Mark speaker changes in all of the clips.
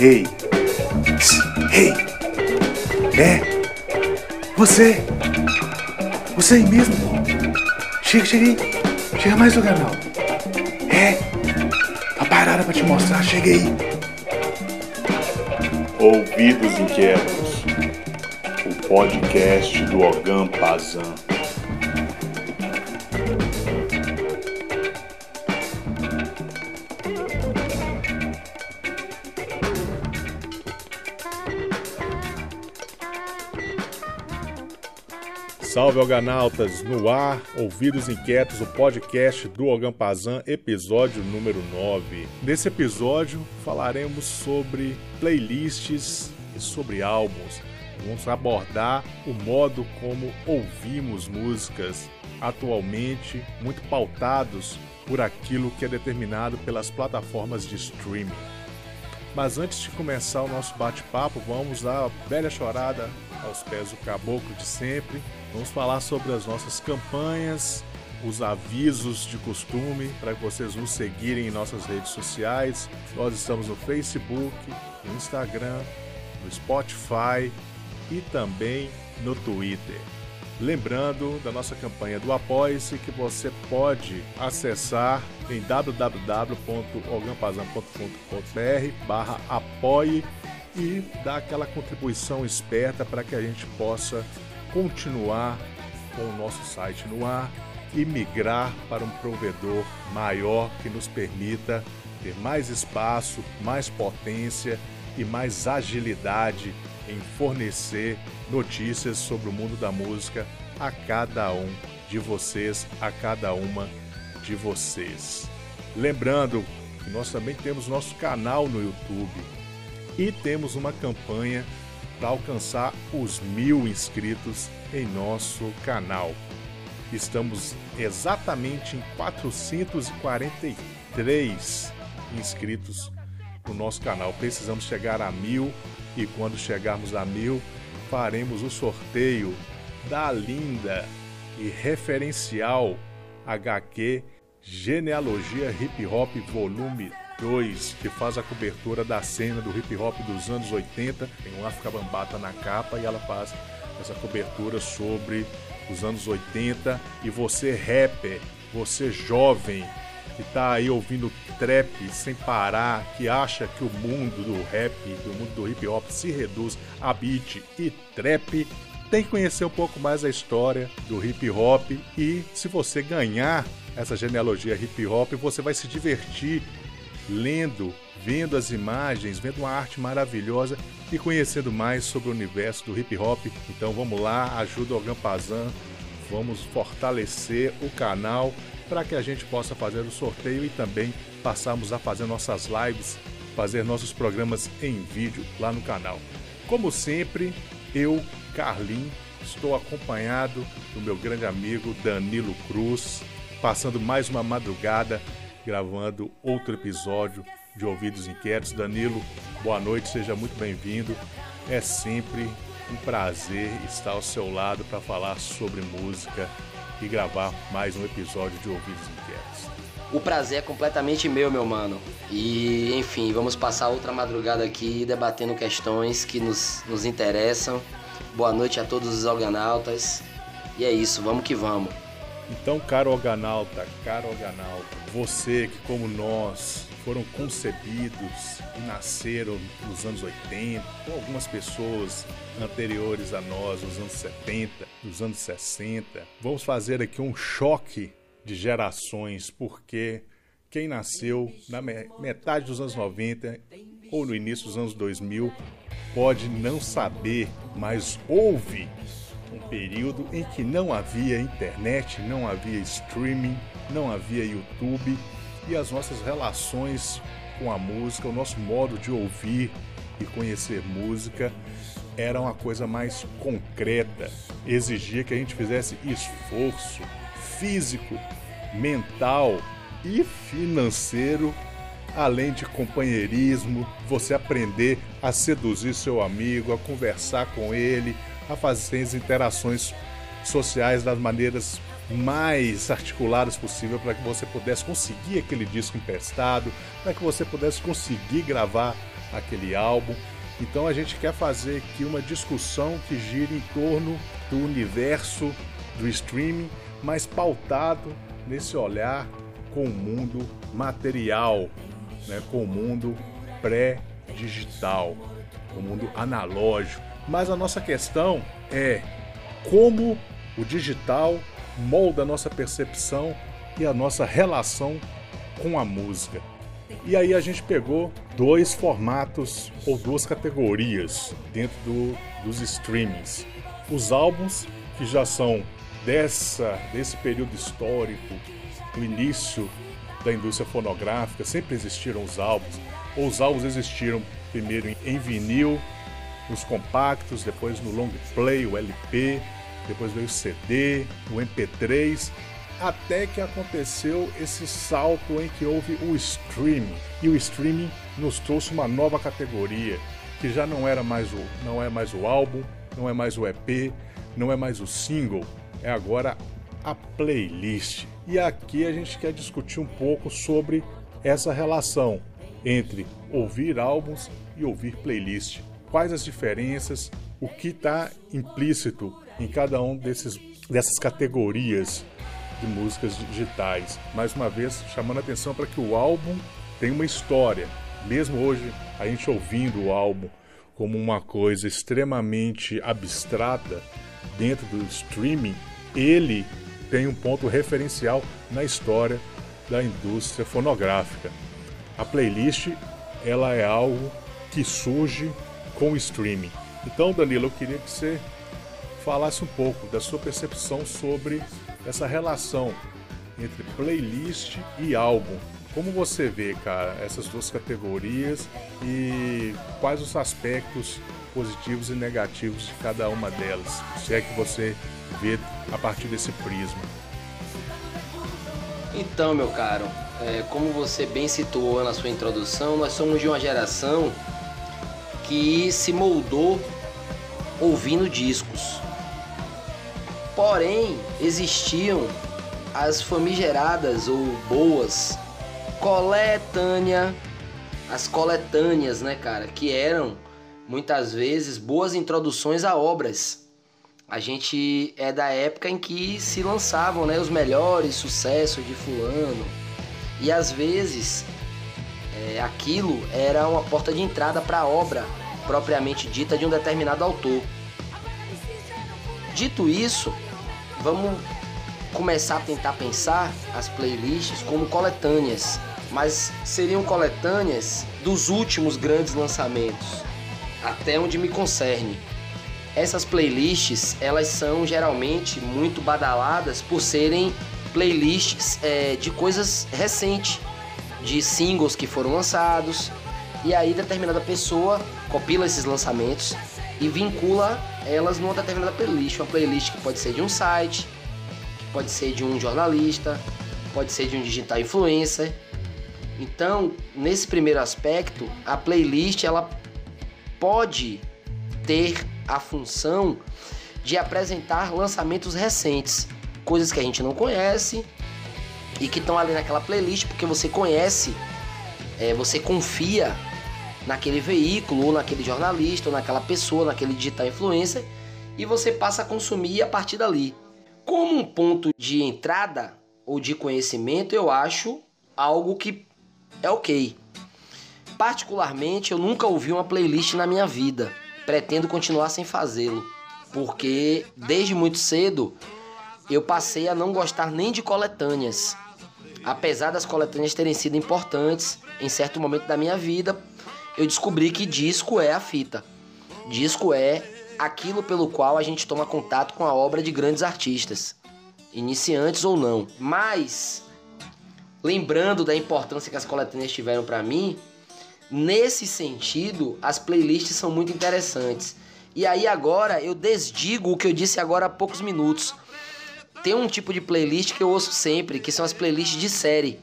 Speaker 1: Ei! Ei! É! Você! Você aí mesmo! Chega, chega aí! Chega mais do canal! É! Tá parada pra te mostrar, chega aí!
Speaker 2: Ouvidos Inquietos, o podcast do Ogam Pazan. Salve Oganautas, no ar, Ouvidos Inquietos, o podcast do Ogampazan, episódio número 9. Nesse episódio falaremos sobre playlists e sobre álbuns. Vamos abordar o modo como ouvimos músicas atualmente, muito pautados por aquilo que é determinado pelas plataformas de streaming. Mas antes de começar o nosso bate-papo, vamos a velha chorada aos pés do caboclo de sempre Vamos falar sobre as nossas campanhas, os avisos de costume para que vocês nos seguirem em nossas redes sociais. Nós estamos no Facebook, no Instagram, no Spotify e também no Twitter. Lembrando da nossa campanha do Apoie-se que você pode acessar em www.ogampazan.com.br barra apoie e dar aquela contribuição esperta para que a gente possa continuar com o nosso site no ar e migrar para um provedor maior que nos permita ter mais espaço, mais potência e mais agilidade em fornecer notícias sobre o mundo da música a cada um de vocês, a cada uma de vocês. Lembrando que nós também temos nosso canal no YouTube e temos uma campanha para alcançar os mil inscritos em nosso canal. Estamos exatamente em 443 inscritos no nosso canal. Precisamos chegar a mil e quando chegarmos a mil, faremos o sorteio da linda e referencial HQ Genealogia Hip Hop Volume 2, que faz a cobertura da cena do hip hop dos anos 80. Tem um África Bambata na capa e ela faz essa cobertura sobre os anos 80. E você, rapper, você jovem, que está aí ouvindo trap sem parar, que acha que o mundo do rap, do mundo do hip hop se reduz a beat e trap, tem que conhecer um pouco mais a história do hip hop e se você ganhar essa genealogia hip hop, você vai se divertir lendo, vendo as imagens, vendo uma arte maravilhosa e conhecendo mais sobre o universo do hip hop. Então vamos lá, ajuda o Gampazan, vamos fortalecer o canal para que a gente possa fazer o sorteio e também passarmos a fazer nossas lives, fazer nossos programas em vídeo lá no canal. Como sempre, eu, Carlin, estou acompanhado do meu grande amigo Danilo Cruz, passando mais uma madrugada gravando outro episódio de Ouvidos Inquietos. Danilo, boa noite, seja muito bem-vindo. É sempre um prazer estar ao seu lado para falar sobre música e gravar mais um episódio de Ouvidos Inquietos.
Speaker 3: O prazer é completamente meu, meu mano. E, enfim, vamos passar outra madrugada aqui debatendo questões que nos, nos interessam. Boa noite a todos os organautas. E é isso, vamos que vamos.
Speaker 2: Então, caro organauta, caro organauta, você que, como nós, foram concebidos e nasceram nos anos 80, ou algumas pessoas anteriores a nós, nos anos 70, nos anos 60, vamos fazer aqui um choque de gerações, porque quem nasceu na metade dos anos 90 ou no início dos anos 2000 pode não saber, mas ouve um período em que não havia internet, não havia streaming, não havia YouTube e as nossas relações com a música, o nosso modo de ouvir e conhecer música era uma coisa mais concreta, exigia que a gente fizesse esforço físico, mental e financeiro, além de companheirismo, você aprender a seduzir seu amigo, a conversar com ele, a fazer as interações sociais das maneiras mais articuladas possível para que você pudesse conseguir aquele disco emprestado, para que você pudesse conseguir gravar aquele álbum. Então a gente quer fazer aqui uma discussão que gira em torno do universo do streaming, mas pautado nesse olhar com o mundo material, né, com o mundo pré-digital, com o mundo analógico. Mas a nossa questão é como o digital molda a nossa percepção e a nossa relação com a música. E aí a gente pegou dois formatos ou duas categorias dentro do, dos streamings. Os álbuns, que já são dessa, desse período histórico, do início da indústria fonográfica, sempre existiram os álbuns. Ou os álbuns existiram primeiro em vinil, nos compactos, depois no long play, o LP, depois veio o CD, o MP3, até que aconteceu esse salto em que houve o streaming. E o streaming nos trouxe uma nova categoria, que já não era mais o não é mais o álbum, não é mais o EP, não é mais o single, é agora a playlist. E aqui a gente quer discutir um pouco sobre essa relação entre ouvir álbuns e ouvir playlist. Quais as diferenças, o que está implícito em cada um desses, dessas categorias de músicas digitais. Mais uma vez, chamando a atenção para que o álbum tem uma história. Mesmo hoje, a gente ouvindo o álbum como uma coisa extremamente abstrata dentro do streaming, ele tem um ponto referencial na história da indústria fonográfica. A playlist ela é algo que surge com o streaming. Então, Danilo, eu queria que você falasse um pouco da sua percepção sobre essa relação entre playlist e álbum. Como você vê, cara, essas duas categorias e quais os aspectos positivos e negativos de cada uma delas? Se é que você vê a partir desse prisma.
Speaker 3: Então, meu caro, é, como você bem situou na sua introdução, nós somos de uma geração que se moldou ouvindo discos. Porém, existiam as famigeradas ou boas coletânea, as coletâneas, né, cara, que eram muitas vezes boas introduções a obras. A gente é da época em que se lançavam, né, os melhores sucessos de fulano. E às vezes é, aquilo era uma porta de entrada para a obra propriamente dita de um determinado autor. Dito isso, vamos começar a tentar pensar as playlists como coletâneas, mas seriam coletâneas dos últimos grandes lançamentos, até onde me concerne. Essas playlists, elas são geralmente muito badaladas por serem playlists é, de coisas recentes, de singles que foram lançados, e aí determinada pessoa compila esses lançamentos e vincula elas numa determinada playlist. Uma playlist que pode ser de um site, pode ser de um jornalista, pode ser de um digital influencer. Então, nesse primeiro aspecto, a playlist ela pode ter a função de apresentar lançamentos recentes, coisas que a gente não conhece e que estão ali naquela playlist porque você conhece, é, você confia naquele veículo, ou naquele jornalista, ou naquela pessoa, naquele digital influencer, e você passa a consumir a partir dali. Como um ponto de entrada ou de conhecimento, eu acho algo que é ok. Particularmente, eu nunca ouvi uma playlist na minha vida. Pretendo continuar sem fazê-lo, porque desde muito cedo eu passei a não gostar nem de coletâneas. Apesar das coletâneas terem sido importantes em certo momento da minha vida, eu descobri que disco é a fita. Disco é aquilo pelo qual a gente toma contato com a obra de grandes artistas, iniciantes ou não. Mas, lembrando da importância que as coletâneas tiveram para mim, nesse sentido, as playlists são muito interessantes. E aí agora eu desdigo o que eu disse agora há poucos minutos. Tem um tipo de playlist que eu ouço sempre, que são as playlists de série.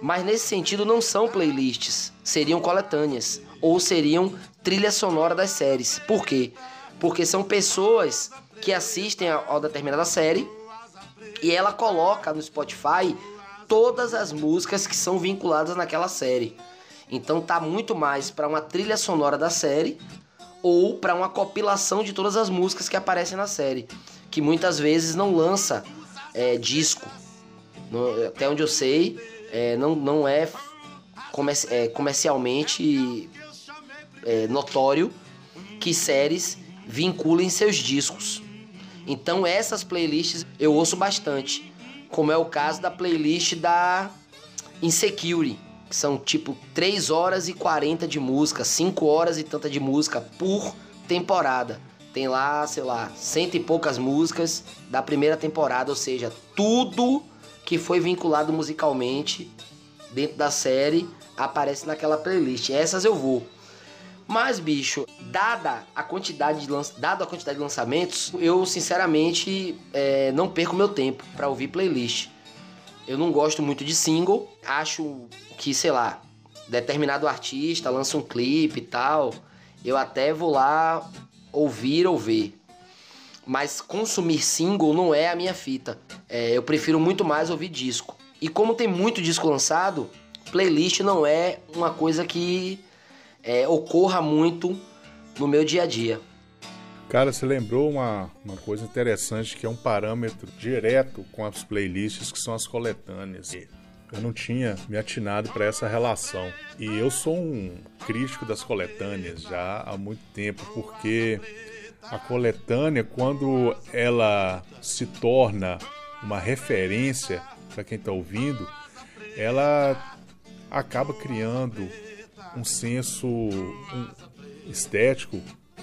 Speaker 3: Mas nesse sentido não são playlists, seriam coletâneas ou seriam trilha sonora das séries. Por quê? Porque são pessoas que assistem a, a determinada série E ela coloca no Spotify todas as músicas que são vinculadas naquela série. Então tá muito mais para uma trilha sonora da série ou para uma compilação de todas as músicas que aparecem na série, que muitas vezes não lança é, disco. No, até onde eu sei, é, não, não é, é comercialmente é, notório que séries vinculem seus discos. Então essas playlists eu ouço bastante, como é o caso da playlist da Insecurity, que são tipo 3 horas e 40 de música, 5 horas e tanta de música por temporada. Tem lá, sei lá, cento e poucas músicas da primeira temporada, ou seja, tudo que foi vinculado musicalmente dentro da série aparece naquela playlist. Essas eu vou. Mas, bicho, dada a quantidade de, lan... dada a quantidade de lançamentos, eu sinceramente é, não perco meu tempo para ouvir playlist. Eu não gosto muito de single. Acho que, sei lá, determinado artista lança um clipe e tal. Eu até vou lá ouvir ou ver. Mas consumir single não é a minha fita. É, eu prefiro muito mais ouvir disco. E como tem muito disco lançado, playlist não é uma coisa que é, ocorra muito no meu dia a dia.
Speaker 2: Cara, você lembrou uma, uma coisa interessante que é um parâmetro direto com as playlists que são as coletâneas. Eu não tinha me atinado para essa relação. E eu sou um crítico das coletâneas já há muito tempo, porque a coletânea, quando ela se torna uma referência para quem está ouvindo, ela acaba criando um senso estético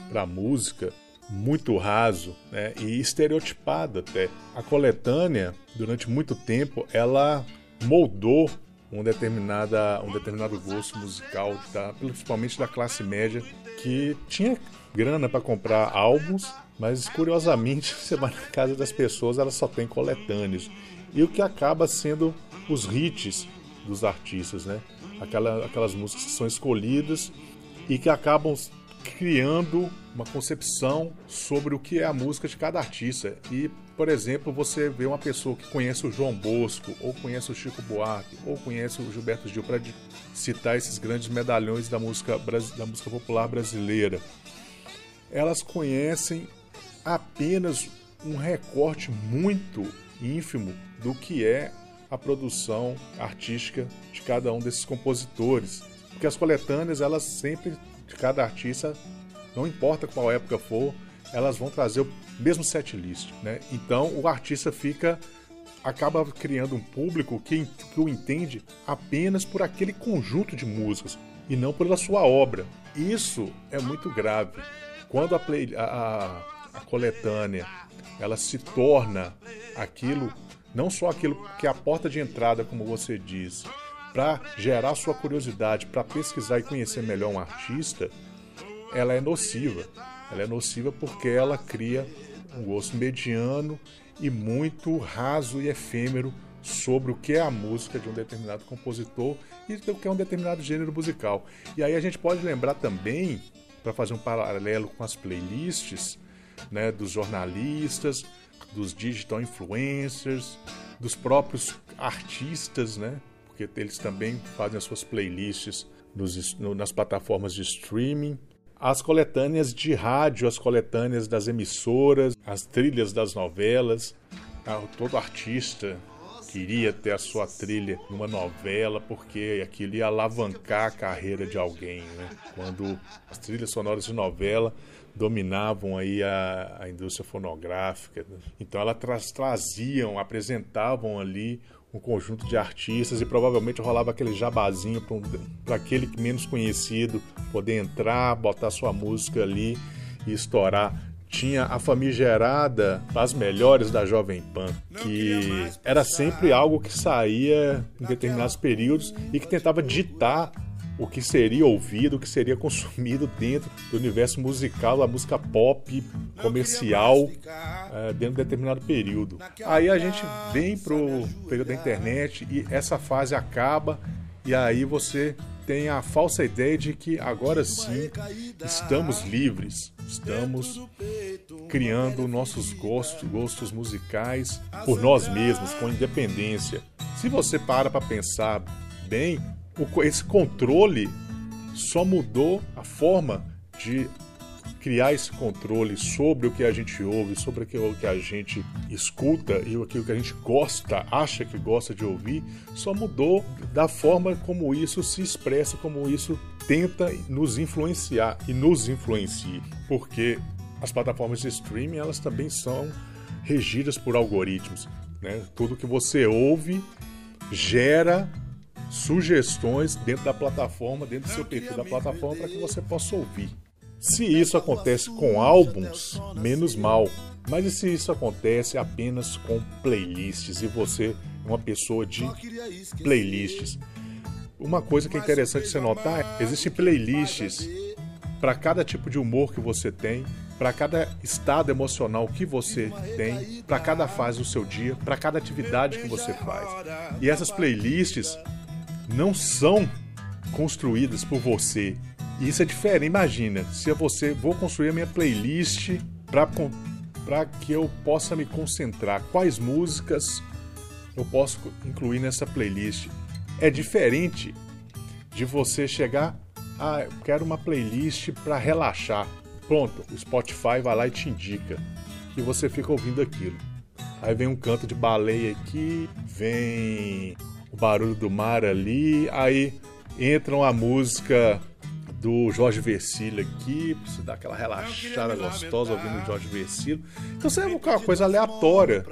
Speaker 2: para a música muito raso né, e estereotipado até. A coletânea, durante muito tempo, ela moldou um, determinada, um determinado gosto musical, tá? principalmente da classe média, que tinha grana para comprar álbuns, mas curiosamente, você vai na casa das pessoas, elas só tem coletâneos. E o que acaba sendo os hits dos artistas, né? Aquela, aquelas músicas que são escolhidas e que acabam criando uma concepção sobre o que é a música de cada artista. E, por exemplo, você vê uma pessoa que conhece o João Bosco, ou conhece o Chico Buarque, ou conhece o Gilberto Gil, para citar esses grandes medalhões da música, da música popular brasileira. Elas conhecem apenas um recorte muito ínfimo do que é a produção artística de cada um desses compositores. Porque as coletâneas, elas sempre, de cada artista, não importa qual época for, elas vão trazer o mesmo set list, né? Então o artista fica acaba criando um público que, que o entende apenas por aquele conjunto de músicas e não pela sua obra. Isso é muito grave. Quando a, play, a, a coletânea ela se torna aquilo não só aquilo que é a porta de entrada, como você diz, para gerar sua curiosidade, para pesquisar e conhecer melhor um artista, ela é nociva. Ela é nociva porque ela cria um gosto mediano e muito raso e efêmero sobre o que é a música de um determinado compositor e o que é um determinado gênero musical. E aí a gente pode lembrar também, para fazer um paralelo com as playlists, né, dos jornalistas, dos digital influencers, dos próprios artistas, né? Porque eles também fazem as suas playlists nos, no, nas plataformas de streaming. As coletâneas de rádio, as coletâneas das emissoras, as trilhas das novelas. Ah, todo artista queria ter a sua trilha numa novela porque aquilo ia alavancar a carreira de alguém, né? Quando as trilhas sonoras de novela dominavam aí a, a indústria fonográfica. Então elas tra traziam, apresentavam ali um conjunto de artistas e provavelmente rolava aquele jabazinho para um, aquele menos conhecido poder entrar, botar sua música ali e estourar. Tinha a famigerada As Melhores da Jovem Pan, que era sempre algo que saía em determinados períodos e que tentava ditar o que seria ouvido, o que seria consumido dentro do universo musical, da música pop comercial, é, dentro de determinado período. Aí a gente vem pro período da internet e essa fase acaba e aí você tem a falsa ideia de que agora sim estamos livres, estamos criando nossos gostos, gostos musicais por nós mesmos, com independência. Se você para para pensar bem, esse controle só mudou a forma de criar esse controle sobre o que a gente ouve, sobre aquilo que a gente escuta e aquilo que a gente gosta, acha que gosta de ouvir, só mudou da forma como isso se expressa, como isso tenta nos influenciar e nos influencia, porque as plataformas de streaming elas também são regidas por algoritmos, né? Tudo que você ouve gera sugestões dentro da plataforma, dentro do seu perfil da plataforma para que você possa ouvir. Se isso acontece com álbuns, menos mal. Mas e se isso acontece apenas com playlists e você é uma pessoa de playlists? Uma coisa que é interessante você notar é existem playlists para cada tipo de humor que você tem, para cada estado emocional que você tem, para cada fase do seu dia, para cada atividade que você faz. E essas playlists não são construídas por você, isso é diferente. Imagina, se eu você vou construir a minha playlist para que eu possa me concentrar. Quais músicas eu posso incluir nessa playlist? É diferente de você chegar, ah, eu quero uma playlist para relaxar. Pronto, o Spotify vai lá e te indica. E você fica ouvindo aquilo. Aí vem um canto de baleia aqui, vem o barulho do mar ali, aí entra uma música do Jorge Versilo aqui, pra você dar aquela relaxada gostosa ouvindo o Jorge Versilo. Então você é uma coisa aleatória.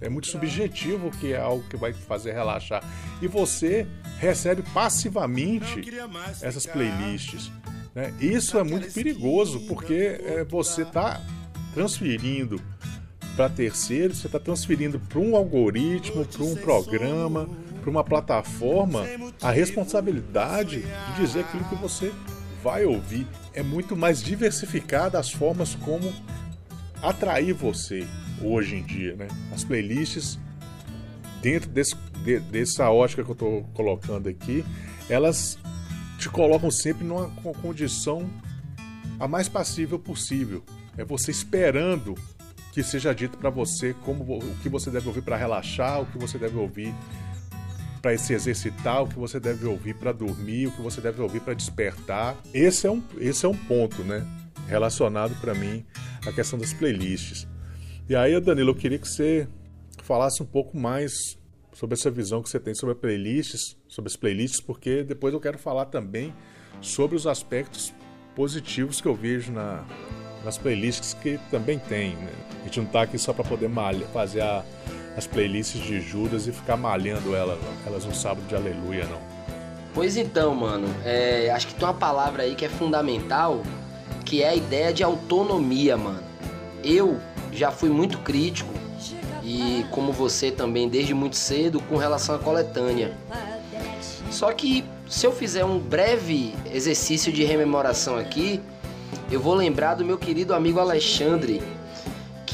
Speaker 2: É muito subjetivo que é algo que vai fazer relaxar. E você recebe passivamente essas playlists. Né? Isso é muito perigoso, porque é, você está transferindo para terceiros, você está transferindo para um algoritmo, para um programa, para uma plataforma, a responsabilidade de dizer aquilo que você vai ouvir é muito mais diversificada as formas como atrair você hoje em dia, né? As playlists dentro desse, de, dessa ótica que eu estou colocando aqui, elas te colocam sempre numa condição a mais passível possível. É você esperando que seja dito para você como o que você deve ouvir para relaxar, o que você deve ouvir para se exercitar, o que você deve ouvir para dormir, o que você deve ouvir para despertar. Esse é um, esse é um ponto, né? Relacionado para mim à questão das playlists. E aí, Danilo, eu queria que você falasse um pouco mais sobre essa visão que você tem sobre playlists, sobre as playlists, porque depois eu quero falar também sobre os aspectos positivos que eu vejo na, nas playlists que também tem. Né? A gente não está aqui só para poder malha, fazer a, as playlists de Judas e ficar malhando elas, elas no sábado de aleluia, não.
Speaker 3: Pois então, mano, é, acho que tem uma palavra aí que é fundamental, que é a ideia de autonomia, mano. Eu já fui muito crítico, e como você também desde muito cedo, com relação à coletânea. Só que se eu fizer um breve exercício de rememoração aqui, eu vou lembrar do meu querido amigo Alexandre,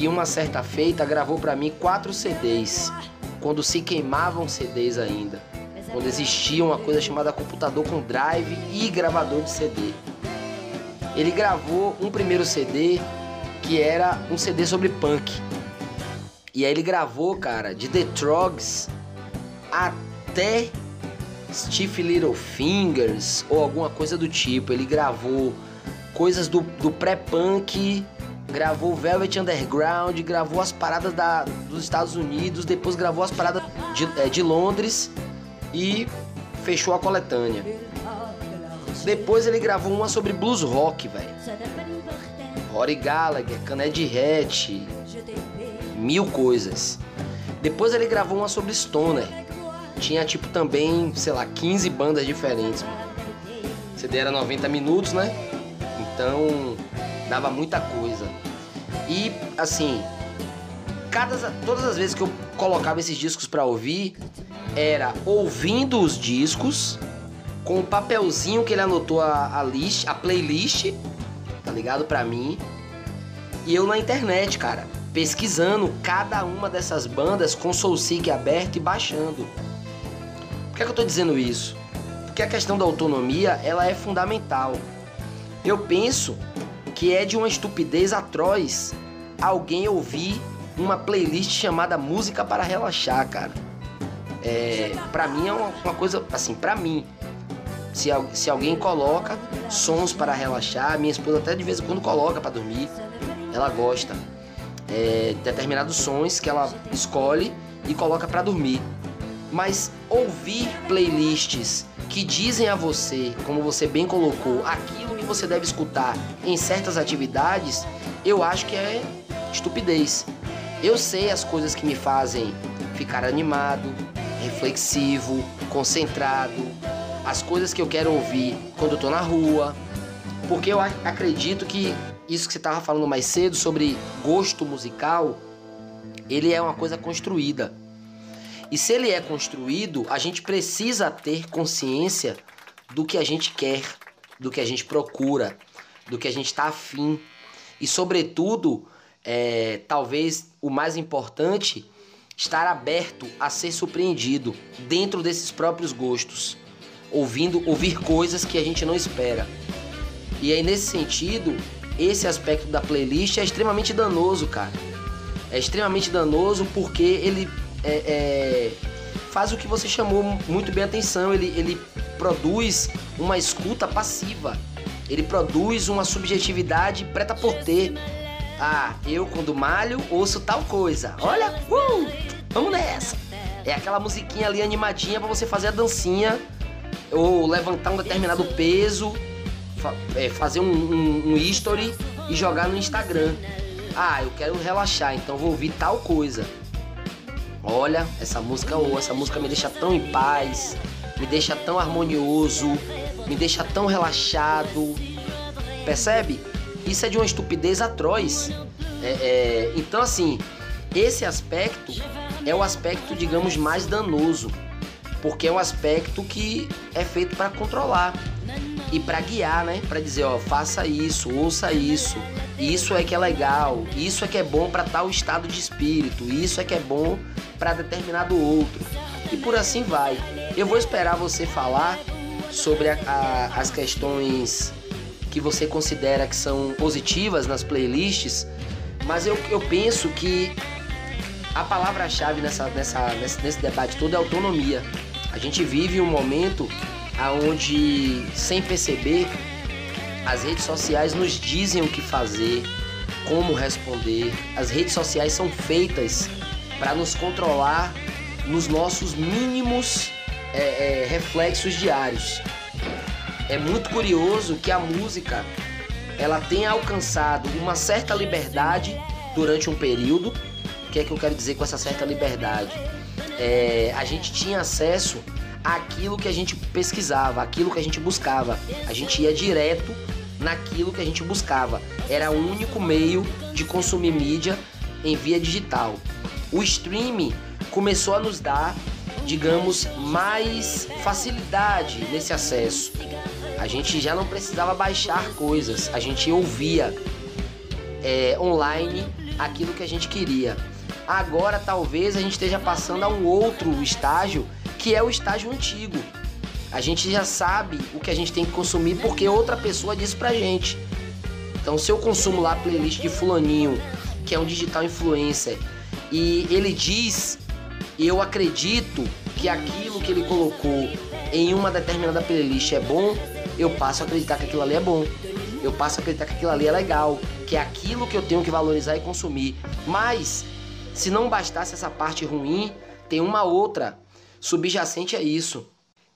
Speaker 3: que uma certa feita gravou para mim quatro CDs, quando se queimavam CDs ainda, quando existia uma coisa chamada computador com drive e gravador de CD. Ele gravou um primeiro CD que era um CD sobre punk. E aí ele gravou, cara, de The Trogs até Steve Little Fingers ou alguma coisa do tipo. Ele gravou coisas do, do pré-punk gravou Velvet Underground, gravou as paradas da, dos Estados Unidos, depois gravou as paradas de, é, de Londres e fechou a coletânea. Depois ele gravou uma sobre blues rock, velho. Rory Gallagher, Caned Hatch, mil coisas. Depois ele gravou uma sobre Stoner. Tinha tipo também, sei lá, 15 bandas diferentes. Mano. CD era 90 minutos, né? Então dava muita coisa. E assim, cada, todas as vezes que eu colocava esses discos para ouvir, era ouvindo os discos com o papelzinho que ele anotou a, a list, a playlist, tá ligado para mim. E eu na internet, cara, pesquisando cada uma dessas bandas com SoulSeek aberto e baixando. Por que, é que eu tô dizendo isso? Porque a questão da autonomia, ela é fundamental. Eu penso que é de uma estupidez atroz alguém ouvir uma playlist chamada Música para Relaxar, cara. É, pra mim é uma, uma coisa, assim, pra mim, se, se alguém coloca sons para relaxar, minha esposa até de vez em quando coloca para dormir, ela gosta. É, determinados sons que ela escolhe e coloca para dormir. Mas ouvir playlists que dizem a você, como você bem colocou, aquilo você deve escutar em certas atividades, eu acho que é estupidez. Eu sei as coisas que me fazem ficar animado, reflexivo, concentrado, as coisas que eu quero ouvir quando eu tô na rua, porque eu acredito que isso que você estava falando mais cedo sobre gosto musical, ele é uma coisa construída. E se ele é construído, a gente precisa ter consciência do que a gente quer, do que a gente procura, do que a gente está afim. E, sobretudo, é, talvez o mais importante, estar aberto a ser surpreendido dentro desses próprios gostos, ouvindo ouvir coisas que a gente não espera. E aí, nesse sentido, esse aspecto da playlist é extremamente danoso, cara. É extremamente danoso porque ele é, é, faz o que você chamou muito bem a atenção. Ele, ele produz uma escuta passiva. Ele produz uma subjetividade preta por ter. Ah, eu quando malho ouço tal coisa. Olha, uh, vamos nessa. É aquela musiquinha ali animadinha para você fazer a dancinha ou levantar um determinado peso, fa é, fazer um, um, um history e jogar no Instagram. Ah, eu quero relaxar, então vou ouvir tal coisa. Olha, essa música, ou essa música me deixa tão em paz, me deixa tão harmonioso, me deixa tão relaxado. Percebe? Isso é de uma estupidez atroz. É, é, então, assim, esse aspecto é o aspecto, digamos, mais danoso, porque é um aspecto que é feito para controlar e para guiar, né? Para dizer, ó, faça isso, ouça isso, isso é que é legal, isso é que é bom para tal estado de espírito, isso é que é bom para determinado outro. E por assim vai. Eu vou esperar você falar sobre a, a, as questões que você considera que são positivas nas playlists, mas eu, eu penso que a palavra-chave nessa, nessa, nesse, nesse debate todo é autonomia. A gente vive um momento onde, sem perceber, as redes sociais nos dizem o que fazer, como responder. As redes sociais são feitas para nos controlar nos nossos mínimos é, é, reflexos diários. É muito curioso que a música ela tenha alcançado uma certa liberdade durante um período. O que é que eu quero dizer com essa certa liberdade? É, a gente tinha acesso àquilo que a gente pesquisava, aquilo que a gente buscava. A gente ia direto naquilo que a gente buscava. Era o único meio de consumir mídia em via digital o streaming começou a nos dar, digamos, mais facilidade nesse acesso. A gente já não precisava baixar coisas, a gente ouvia é, online aquilo que a gente queria. Agora talvez a gente esteja passando a um outro estágio que é o estágio antigo. A gente já sabe o que a gente tem que consumir porque outra pessoa disse pra gente. Então se eu consumo lá a playlist de fulaninho, que é um digital influencer, e ele diz, e eu acredito que aquilo que ele colocou em uma determinada playlist é bom, eu passo a acreditar que aquilo ali é bom. Eu passo a acreditar que aquilo ali é legal, que é aquilo que eu tenho que valorizar e consumir. Mas, se não bastasse essa parte ruim, tem uma outra subjacente a isso,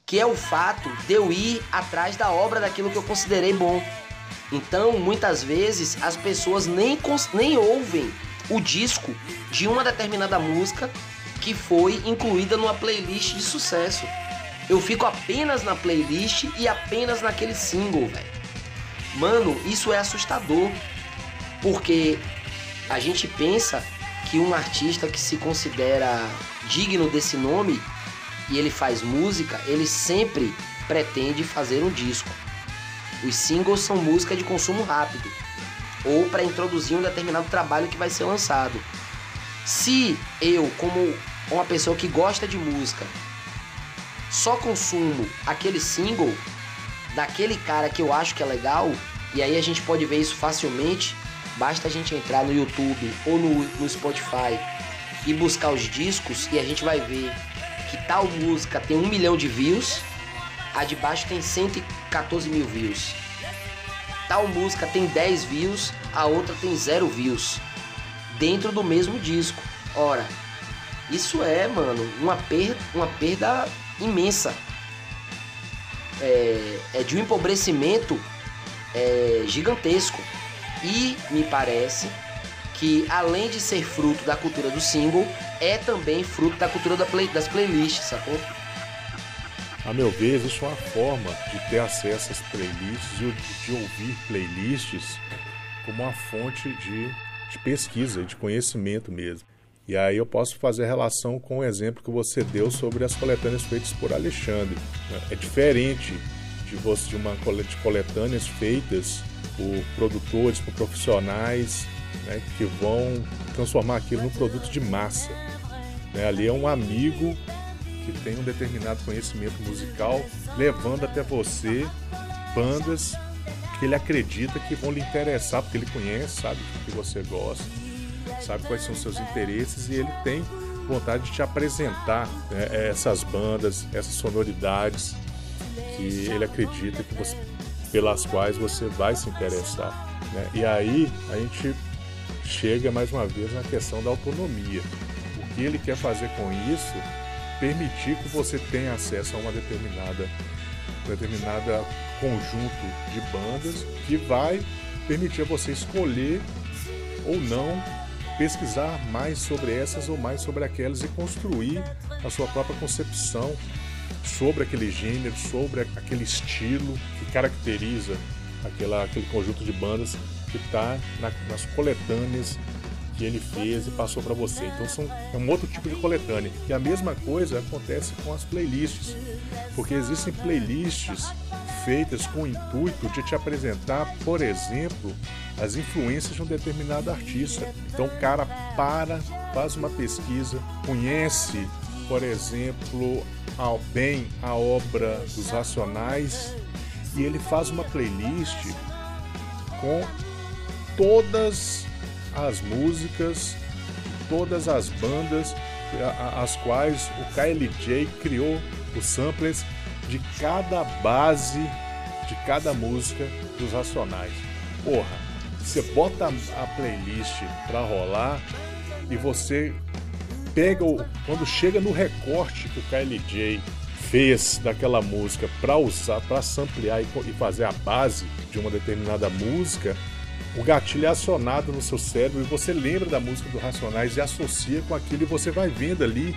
Speaker 3: que é o fato de eu ir atrás da obra daquilo que eu considerei bom. Então, muitas vezes, as pessoas nem, nem ouvem o disco de uma determinada música que foi incluída numa playlist de sucesso. Eu fico apenas na playlist e apenas naquele single, velho. Mano, isso é assustador. Porque a gente pensa que um artista que se considera digno desse nome e ele faz música, ele sempre pretende fazer um disco. Os singles são música de consumo rápido ou para introduzir um determinado trabalho que vai ser lançado. Se eu, como uma pessoa que gosta de música, só consumo aquele single daquele cara que eu acho que é legal, e aí a gente pode ver isso facilmente Basta a gente entrar no YouTube ou no, no Spotify e buscar os discos e a gente vai ver que tal música tem um milhão de views, a de baixo tem 114 mil views. Tal música tem 10 views, a outra tem 0 views. Dentro do mesmo disco. Ora, isso é, mano, uma perda, uma perda imensa. É, é de um empobrecimento é, gigantesco. E me parece que além de ser fruto da cultura do single, é também fruto da cultura da play, das playlists, sacou?
Speaker 2: A meu ver, existe uma forma de ter acesso às playlists, de, de ouvir playlists como uma fonte de, de pesquisa, de conhecimento mesmo. E aí eu posso fazer relação com o exemplo que você deu sobre as coletâneas feitas por Alexandre. É diferente de, você, de uma de coletâneas feitas por produtores, por profissionais né, que vão transformar aquilo num produto de massa. Né? Ali é um amigo que tem um determinado conhecimento musical levando até você bandas que ele acredita que vão lhe interessar, porque ele conhece, sabe o que você gosta, sabe quais são os seus interesses e ele tem vontade de te apresentar né, essas bandas, essas sonoridades que ele acredita que você, pelas quais você vai se interessar. Né? E aí a gente chega mais uma vez na questão da autonomia. Que ele quer fazer com isso? Permitir que você tenha acesso a uma determinada, determinada conjunto de bandas que vai permitir a você escolher ou não pesquisar mais sobre essas ou mais sobre aquelas e construir a sua própria concepção sobre aquele gênero, sobre aquele estilo que caracteriza aquela, aquele conjunto de bandas que está na, nas coletâneas que ele fez e passou para você. Então são, é um outro tipo de coletânea. E a mesma coisa acontece com as playlists, porque existem playlists feitas com o intuito de te apresentar, por exemplo, as influências de um determinado artista. Então o cara para, faz uma pesquisa, conhece, por exemplo, ao bem a obra dos Racionais e ele faz uma playlist com todas as músicas, todas as bandas as quais o KLJ criou os samplers de cada base de cada música dos Racionais. Porra, você bota a playlist pra rolar e você pega o quando chega no recorte que o KLJ fez daquela música para usar, para samplear e, e fazer a base de uma determinada música, o gatilho é acionado no seu cérebro e você lembra da música do Racionais e associa com aquilo e você vai vendo ali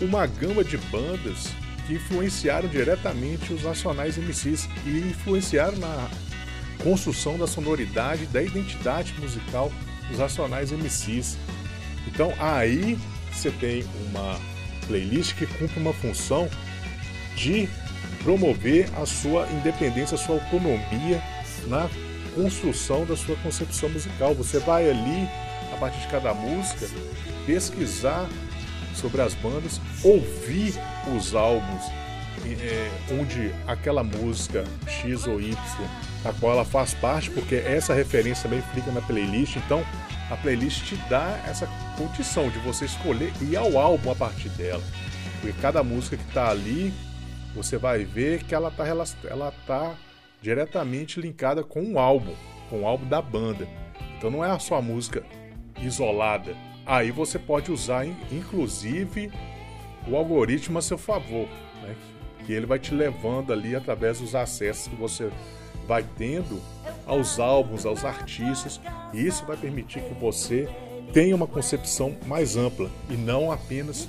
Speaker 2: uma gama de bandas que influenciaram diretamente os Racionais MCs e influenciaram na construção da sonoridade, da identidade musical dos Racionais MCs. Então aí você tem uma playlist que cumpre uma função de promover a sua independência, a sua autonomia na construção da sua concepção musical. Você vai ali, a partir de cada música, pesquisar sobre as bandas, ouvir os álbuns é, onde aquela música X ou Y, a qual ela faz parte, porque essa referência também fica na playlist. Então, a playlist te dá essa condição de você escolher e ao álbum a partir dela. Porque cada música que está ali, você vai ver que ela está ela tá diretamente linkada com um álbum, com o um álbum da banda. Então não é a música isolada. Aí você pode usar, inclusive, o algoritmo a seu favor, né? que ele vai te levando ali através dos acessos que você vai tendo aos álbuns, aos artistas, e isso vai permitir que você tenha uma concepção mais ampla e não apenas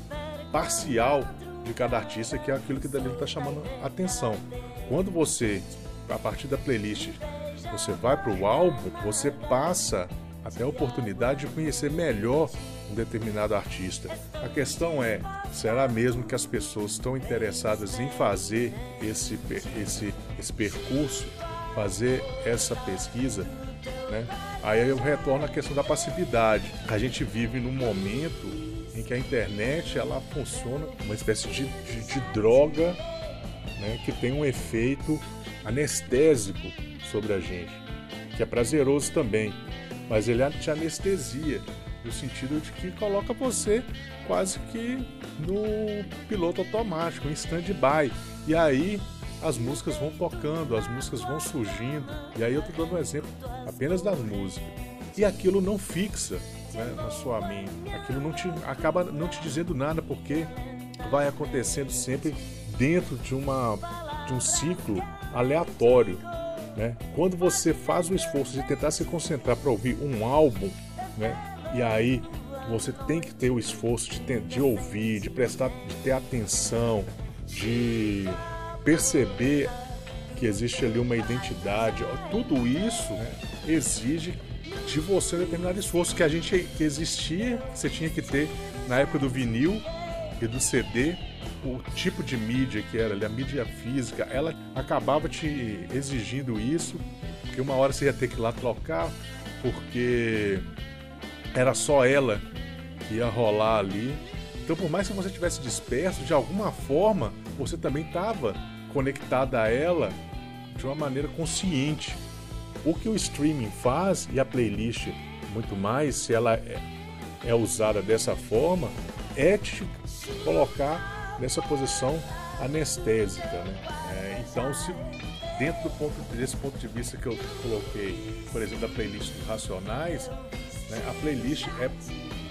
Speaker 2: parcial de cada artista, que é aquilo que Danilo está chamando a atenção. Quando você a partir da playlist, você vai para o álbum, você passa até a oportunidade de conhecer melhor um determinado artista. A questão é, será mesmo que as pessoas estão interessadas em fazer esse, esse, esse percurso, fazer essa pesquisa? Né? Aí eu retorno à questão da passividade. A gente vive num momento em que a internet ela funciona uma espécie de, de, de droga né, que tem um efeito anestésico sobre a gente, que é prazeroso também. mas ele te anestesia no sentido de que coloca você quase que no piloto automático, em stand-by. E aí as músicas vão tocando, as músicas vão surgindo. E aí eu tô dando um exemplo apenas das músicas. E aquilo não fixa né, na sua mente. Aquilo não te acaba não te dizendo nada porque vai acontecendo sempre dentro de uma de um ciclo aleatório. Né? Quando você faz o esforço de tentar se concentrar para ouvir um álbum, né? e aí você tem que ter o esforço de, ter, de ouvir, de prestar, de ter atenção, de perceber que existe ali uma identidade. Tudo isso né, exige de você determinado esforço que a gente que existia, que você tinha que ter na época do vinil e do CD, o tipo de mídia que era a mídia física, ela acabava te exigindo isso, porque uma hora você ia ter que ir lá trocar, porque era só ela que ia rolar ali. Então, por mais que você estivesse disperso, de alguma forma você também estava conectado a ela de uma maneira consciente. O que o streaming faz e a playlist muito mais, se ela é, é usada dessa forma, é te colocar nessa posição anestésica. Né? É, então, se dentro do ponto, desse ponto de vista que eu coloquei, por exemplo, da playlist dos Racionais, né, a playlist é,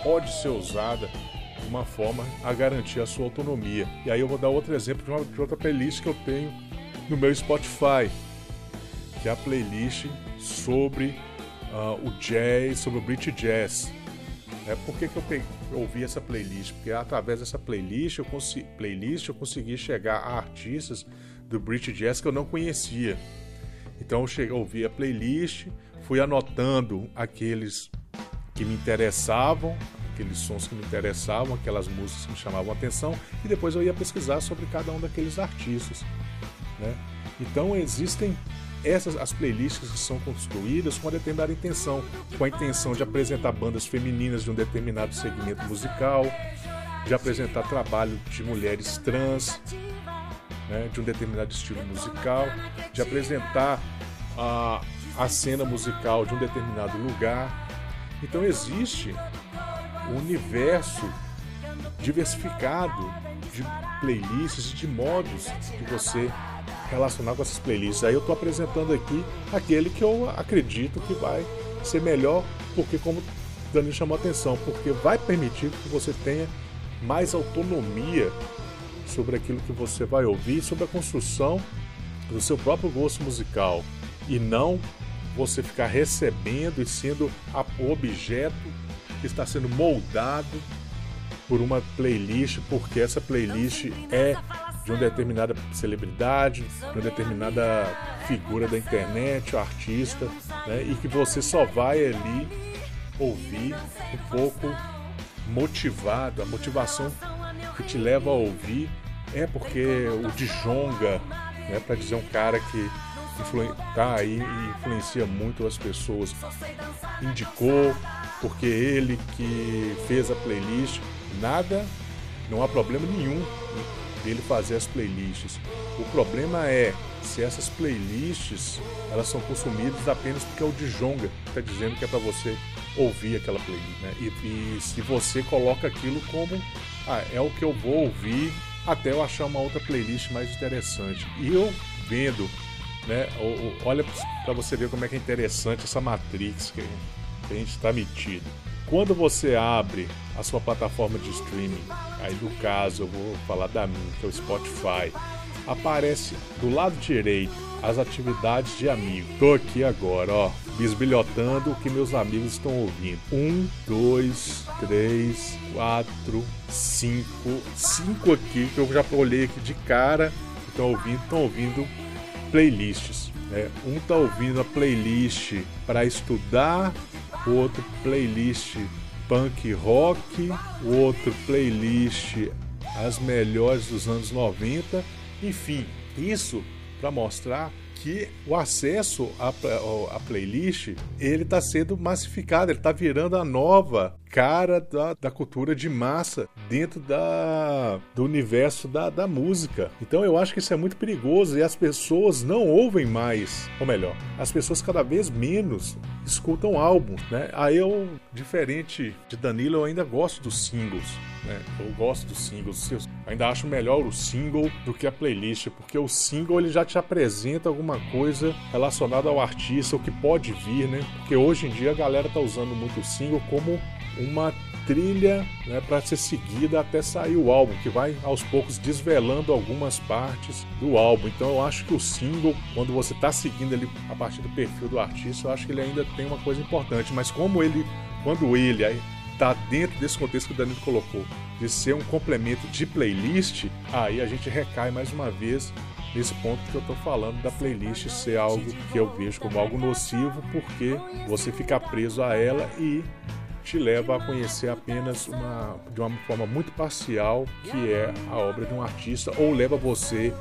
Speaker 2: pode ser usada de uma forma a garantir a sua autonomia. E aí eu vou dar outro exemplo de, uma, de outra playlist que eu tenho no meu Spotify, que é a playlist sobre uh, o jazz, sobre o British Jazz. É, por que, que eu, peguei, eu ouvi essa playlist? Porque através dessa playlist eu, playlist eu consegui chegar a artistas do British Jazz que eu não conhecia. Então eu cheguei, ouvi a playlist, fui anotando aqueles que me interessavam, aqueles sons que me interessavam, aquelas músicas que me chamavam a atenção, e depois eu ia pesquisar sobre cada um daqueles artistas. Né? Então existem essas as playlists que são construídas com uma determinada intenção, com a intenção de apresentar bandas femininas de um determinado segmento musical, de apresentar trabalho de mulheres trans, né, de um determinado estilo musical, de apresentar a, a cena musical de um determinado lugar, então existe um universo diversificado de playlists e de modos de você relacionar com essas playlists. Aí eu estou apresentando aqui aquele que eu acredito que vai ser melhor, porque como Dani chamou a atenção, porque vai permitir que você tenha mais autonomia sobre aquilo que você vai ouvir, sobre a construção do seu próprio gosto musical e não você ficar recebendo e sendo o objeto que está sendo moldado por uma playlist, porque essa playlist é de uma determinada celebridade, de uma determinada figura da internet, artista, né? e que você só vai ali ouvir um pouco motivado, a motivação que te leva a ouvir é porque o Djonga, né, para dizer um cara que tá aí e influencia muito as pessoas. Indicou, porque ele que fez a playlist, nada, não há problema nenhum dele fazer as playlists. O problema é se essas playlists elas são consumidas apenas porque é o Djonga está dizendo que é para você ouvir aquela playlist. Né? E, e, se você coloca aquilo como ah, é o que eu vou ouvir até eu achar uma outra playlist mais interessante. E eu vendo né? Olha para você ver como é que é interessante essa matrix que a gente está metido. Quando você abre a sua plataforma de streaming, aí no caso eu vou falar da minha, que é o Spotify, aparece do lado direito as atividades de amigo. Tô aqui agora, ó, bisbilhotando o que meus amigos estão ouvindo. Um, dois, três, quatro, cinco, cinco aqui que eu já olhei aqui de cara. Estão ouvindo, estão ouvindo playlists. Né? Um tá ouvindo a playlist para estudar, o outro playlist punk rock, o outro playlist as melhores dos anos 90, enfim, isso para mostrar que o acesso à, playlist ele está sendo massificado, ele está virando a nova cara da, da cultura de massa dentro da, do universo da, da música. Então eu acho que isso é muito perigoso e as pessoas não ouvem mais, ou melhor, as pessoas cada vez menos escutam álbuns, né? Aí eu, diferente de Danilo, eu ainda gosto dos singles. Né? Eu gosto dos singles. Eu ainda acho melhor o single do que a playlist, porque o single ele já te apresenta alguma coisa relacionada ao artista, o que pode vir, né? Porque hoje em dia a galera tá usando muito o single como uma trilha né, para ser seguida até sair o álbum, que vai aos poucos desvelando algumas partes do álbum. Então eu acho que o single, quando você está seguindo ele a partir do perfil do artista, eu acho que ele ainda tem uma coisa importante. Mas como ele, quando ele está dentro desse contexto que o Danilo colocou, de ser um complemento de playlist, aí a gente recai mais uma vez nesse ponto que eu estou falando da playlist ser algo que eu vejo como algo nocivo, porque você fica preso a ela e te leva a conhecer apenas uma, de uma forma muito parcial que é a obra de um artista ou leva você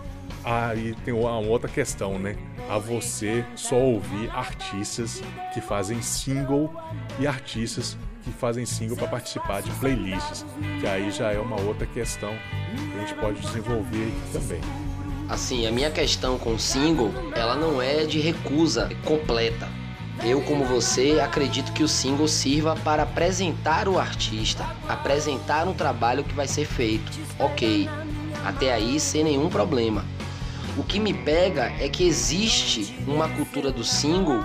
Speaker 2: a e tem uma outra questão, né? A você só ouvir artistas que fazem single e artistas que fazem single para participar de playlists, que aí já é uma outra questão que a gente pode desenvolver também.
Speaker 3: Assim, a minha questão com single, ela não é de recusa completa eu, como você, acredito que o single sirva para apresentar o artista, apresentar um trabalho que vai ser feito. Ok, até aí sem nenhum problema. O que me pega é que existe uma cultura do single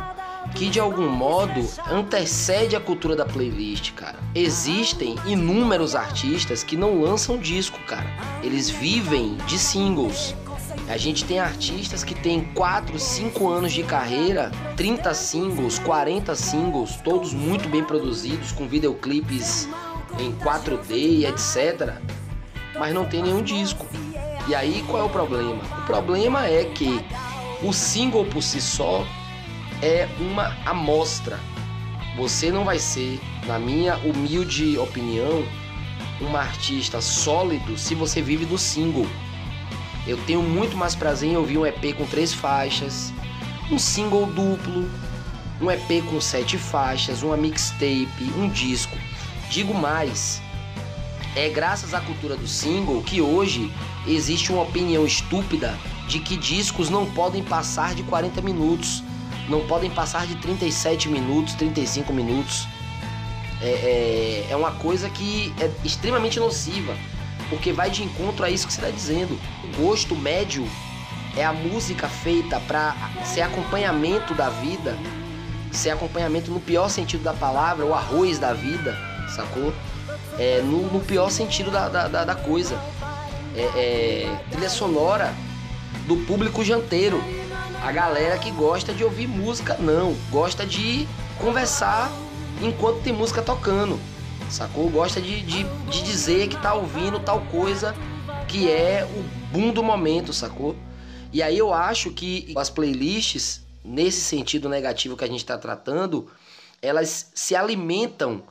Speaker 3: que de algum modo antecede a cultura da playlist, cara. Existem inúmeros artistas que não lançam disco, cara. Eles vivem de singles. A gente tem artistas que têm 4, 5 anos de carreira, 30 singles, 40 singles, todos muito bem produzidos, com videoclipes em 4D, etc. Mas não tem nenhum disco. E aí qual é o problema? O problema é que o single por si só é uma amostra. Você não vai ser, na minha humilde opinião, um artista sólido se você vive do single. Eu tenho muito mais prazer em ouvir um EP com três faixas, um single duplo, um EP com sete faixas, uma mixtape, um disco. Digo mais, é graças à cultura do single que hoje existe uma opinião estúpida de que discos não podem passar de 40 minutos, não podem passar de 37 minutos, 35 minutos. É, é, é uma coisa que é extremamente nociva porque vai de encontro a isso que você está dizendo. O gosto médio é a música feita para ser acompanhamento da vida, ser acompanhamento no pior sentido da palavra, o arroz da vida, sacou? É, no, no pior sentido da, da, da coisa. É, é, trilha sonora do público janteiro. A galera que gosta de ouvir música, não. Gosta de conversar enquanto tem música tocando sacou? Gosta de, de, de dizer que tá ouvindo tal coisa que é o boom do momento, sacou? E aí eu acho que as playlists, nesse sentido negativo que a gente está tratando, elas se alimentam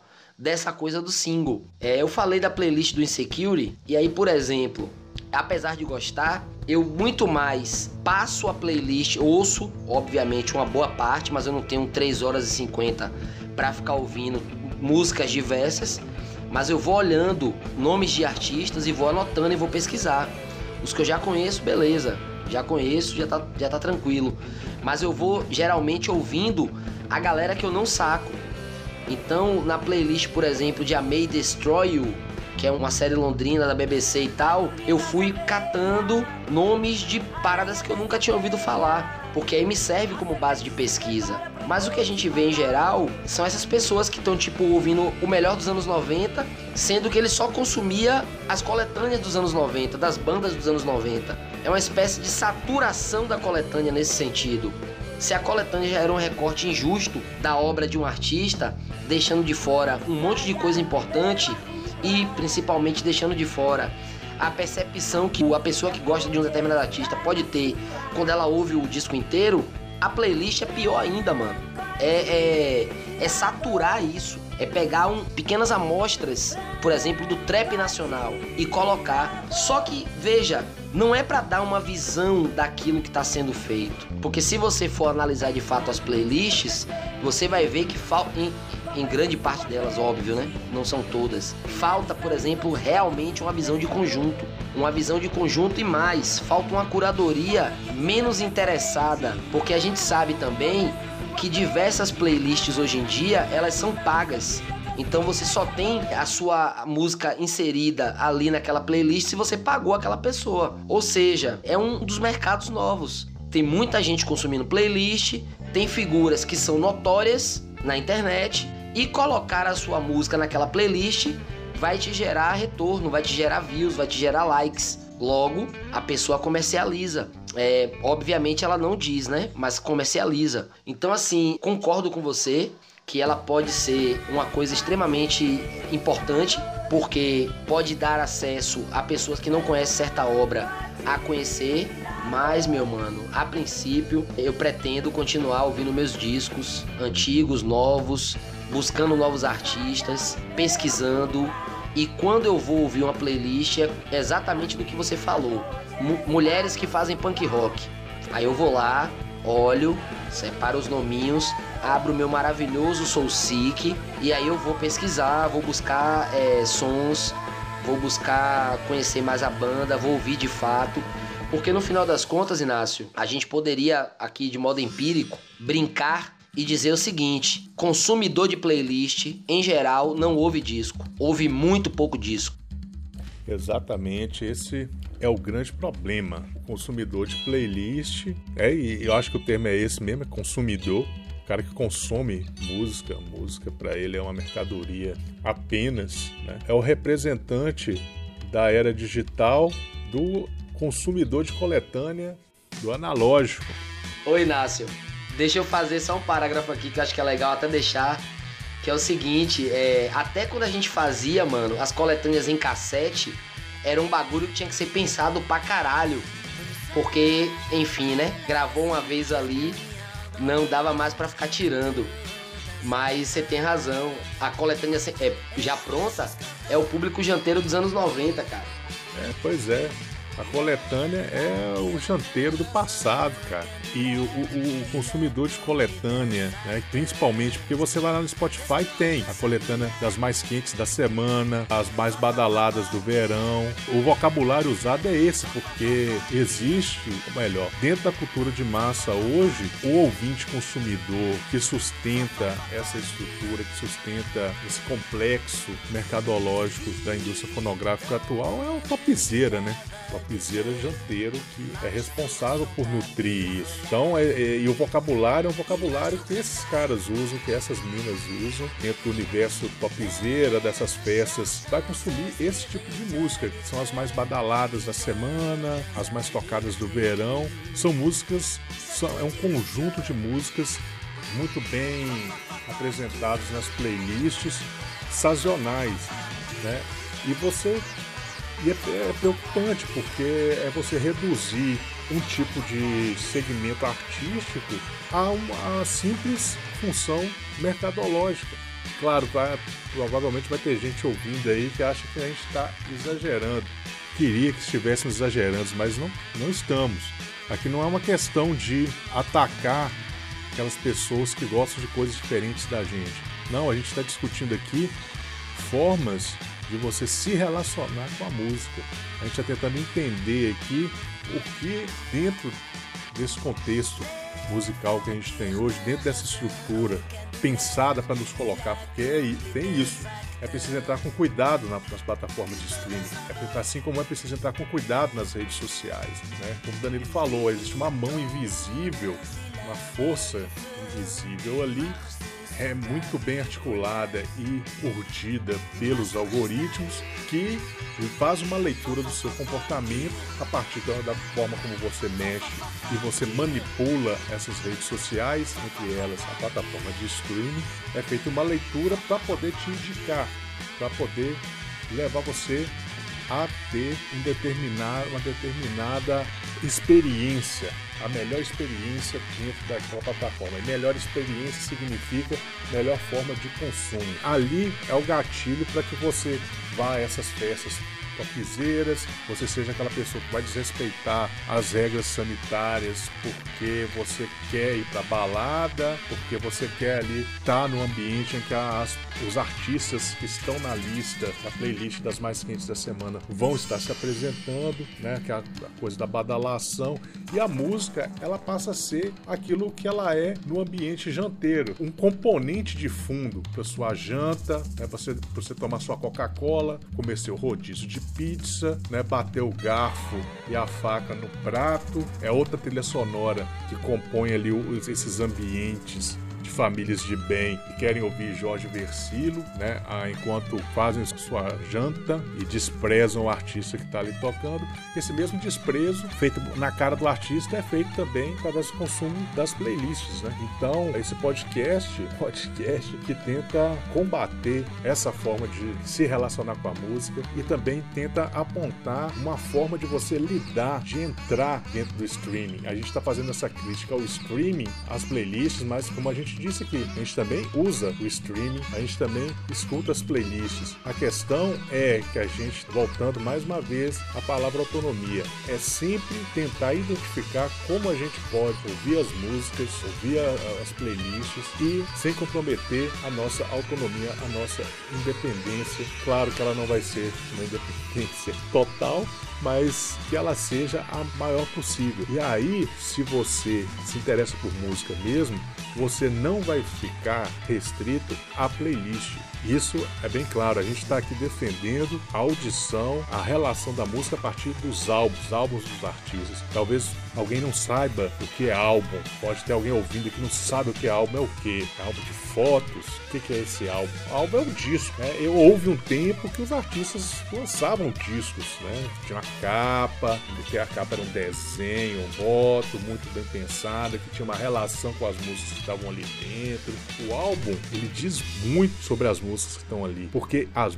Speaker 3: dessa coisa do single. É, eu falei da playlist do Insecurity, e aí, por exemplo, apesar de gostar, eu muito mais passo a playlist, ouço, obviamente, uma boa parte, mas eu não tenho 3 horas e 50 para ficar ouvindo músicas diversas, mas eu vou olhando nomes de artistas e vou anotando e vou pesquisar. Os que eu já conheço, beleza. Já conheço, já tá, já tá tranquilo. Mas eu vou geralmente ouvindo a galera que eu não saco. Então, na playlist, por exemplo, de A May Destroy You, que é uma série londrina da BBC e tal, eu fui catando nomes de paradas que eu nunca tinha ouvido falar, porque aí me serve como base de pesquisa. Mas o que a gente vê em geral são essas pessoas que estão tipo ouvindo o melhor dos anos 90, sendo que ele só consumia as coletâneas dos anos 90, das bandas dos anos 90. É uma espécie de saturação da coletânea nesse sentido. Se a coletânea já era um recorte injusto da obra de um artista, deixando de fora um monte de coisa importante e principalmente deixando de fora a percepção que a pessoa que gosta de um determinado artista pode ter quando ela ouve o disco inteiro, a playlist é pior ainda, mano. É, é, é saturar isso. É pegar um, pequenas amostras, por exemplo, do trap nacional e colocar. Só que, veja, não é para dar uma visão daquilo que está sendo feito. Porque se você for analisar de fato as playlists, você vai ver que falta em grande parte delas, óbvio, né? Não são todas. Falta, por exemplo, realmente uma visão de conjunto. Uma visão de conjunto e mais, falta uma curadoria menos interessada, porque a gente sabe também que diversas playlists hoje em dia, elas são pagas. Então você só tem a sua música inserida ali naquela playlist se você pagou aquela pessoa. Ou seja, é um dos mercados novos. Tem muita gente consumindo playlist, tem figuras que são notórias na internet e colocar a sua música naquela playlist vai te gerar retorno, vai te gerar views, vai te gerar likes. Logo, a pessoa comercializa. É, obviamente ela não diz, né? Mas comercializa. Então, assim, concordo com você que ela pode ser uma coisa extremamente importante, porque pode dar acesso a pessoas que não conhecem certa obra a conhecer. Mas, meu mano, a princípio eu pretendo continuar ouvindo meus discos antigos, novos, buscando novos artistas, pesquisando. E quando eu vou ouvir uma playlist, é exatamente do que você falou: mulheres que fazem punk rock. Aí eu vou lá, olho, separo os nominhos, abro meu maravilhoso SoulSeek e aí eu vou pesquisar, vou buscar é, sons, vou buscar conhecer mais a banda, vou ouvir de fato. Porque no final das contas, Inácio, a gente poderia aqui de modo empírico brincar e dizer o seguinte: consumidor de playlist, em geral, não ouve disco, ouve muito pouco disco.
Speaker 2: Exatamente, esse é o grande problema. O consumidor de playlist, é, e eu acho que o termo é esse mesmo, é consumidor. O cara que consome música, música para ele é uma mercadoria apenas, né? é o representante da era digital do consumidor de coletânea do analógico.
Speaker 3: Oi, Inácio. Deixa eu fazer só um parágrafo aqui que eu acho que é legal até deixar. Que é o seguinte, é, até quando a gente fazia, mano, as coletâneas em cassete, era um bagulho que tinha que ser pensado pra caralho. Porque, enfim, né? Gravou uma vez ali, não dava mais para ficar tirando. Mas você tem razão. A coletânea é, já pronta é o público janteiro dos anos 90, cara.
Speaker 2: É, pois é. A coletânea é o janteiro do passado, cara. E o, o, o consumidor de coletânea, né, principalmente porque você vai lá no Spotify tem a coletânea das mais quentes da semana, as mais badaladas do verão. O vocabulário usado é esse, porque existe, ou melhor, dentro da cultura de massa hoje, o ouvinte consumidor que sustenta essa estrutura, que sustenta esse complexo mercadológico da indústria fonográfica atual é o topzera, né? Topzera janteiro que é responsável por nutrir isso. Então, é, é, e o vocabulário é um vocabulário que esses caras usam, que essas minas usam dentro do universo topzera, dessas festas, vai consumir esse tipo de música, que são as mais badaladas da semana, as mais tocadas do verão. São músicas, são, é um conjunto de músicas muito bem apresentados nas playlists sazonais, né? E você e é, é, preocupante porque é você reduzir um tipo de segmento artístico a uma simples função mercadológica. Claro, vai, provavelmente vai ter gente ouvindo aí que acha que a gente está exagerando. Queria que estivéssemos exagerando, mas não, não estamos. Aqui não é uma questão de atacar aquelas pessoas que gostam de coisas diferentes da gente. Não, a gente está discutindo aqui formas de você se relacionar com a música. A gente está tentando entender aqui o que dentro desse contexto musical que a gente tem hoje, dentro dessa estrutura pensada para nos colocar, porque é, tem isso. É preciso entrar com cuidado nas plataformas de streaming, é, assim como é preciso entrar com cuidado nas redes sociais. Né? Como o Danilo falou, existe uma mão invisível, uma força invisível ali é muito bem articulada e urdida pelos algoritmos que faz uma leitura do seu comportamento a partir da forma como você mexe e você manipula essas redes sociais, entre elas a plataforma de streaming, é feita uma leitura para poder te indicar, para poder levar você a ter um determinar, uma determinada experiência, a melhor experiência dentro daquela plataforma. E melhor experiência significa melhor forma de consumo. Ali é o gatilho para que você vá a essas festas topzeiras, você seja aquela pessoa que vai desrespeitar as regras sanitárias porque você quer ir pra balada, porque você quer ali estar tá no ambiente em que as, os artistas que estão na lista, na playlist das mais quentes da semana, vão estar se apresentando, né? Que é a, a coisa da badalação. E a música, ela passa a ser aquilo que ela é no ambiente janteiro, um componente de fundo para sua janta, né? Você, você tomar sua Coca-Cola, comer seu rodízio de pizza, né? Bater o garfo e a faca no prato. É outra trilha sonora que compõe ali os, esses ambientes famílias de bem que querem ouvir Jorge Versilo, né, enquanto fazem sua janta e desprezam o artista que está ali tocando. Esse mesmo desprezo feito na cara do artista é feito também através do consumo das playlists, né? Então, esse podcast, podcast que tenta combater essa forma de se relacionar com a música e também tenta apontar uma forma de você lidar, de entrar dentro do streaming. A gente está fazendo essa crítica ao streaming, às playlists, mas como a gente disse aqui, a gente também usa o streaming, a gente também escuta as playlists. A questão é que a gente, voltando mais uma vez à palavra autonomia, é sempre tentar identificar como a gente pode ouvir as músicas, ouvir as playlists e sem comprometer a nossa autonomia, a nossa independência. Claro que ela não vai ser uma independência total, mas que ela seja a maior possível. E aí, se você se interessa por música mesmo, você não vai ficar restrito à playlist. Isso é bem claro, a gente está aqui defendendo a audição, a relação da música a partir dos álbuns, álbuns dos artistas. Talvez alguém não saiba o que é álbum, pode ter alguém ouvindo que não sabe o que é álbum, é o que? É álbum de fotos? O que é esse álbum? Álbum é um disco, né? Eu houve um tempo que os artistas lançavam discos, né? Tinha uma capa, que a capa era um desenho, um foto muito bem pensada, que tinha uma relação com as músicas que estavam ali dentro. O álbum, ele diz muito sobre as músicas que estão ali. Porque as,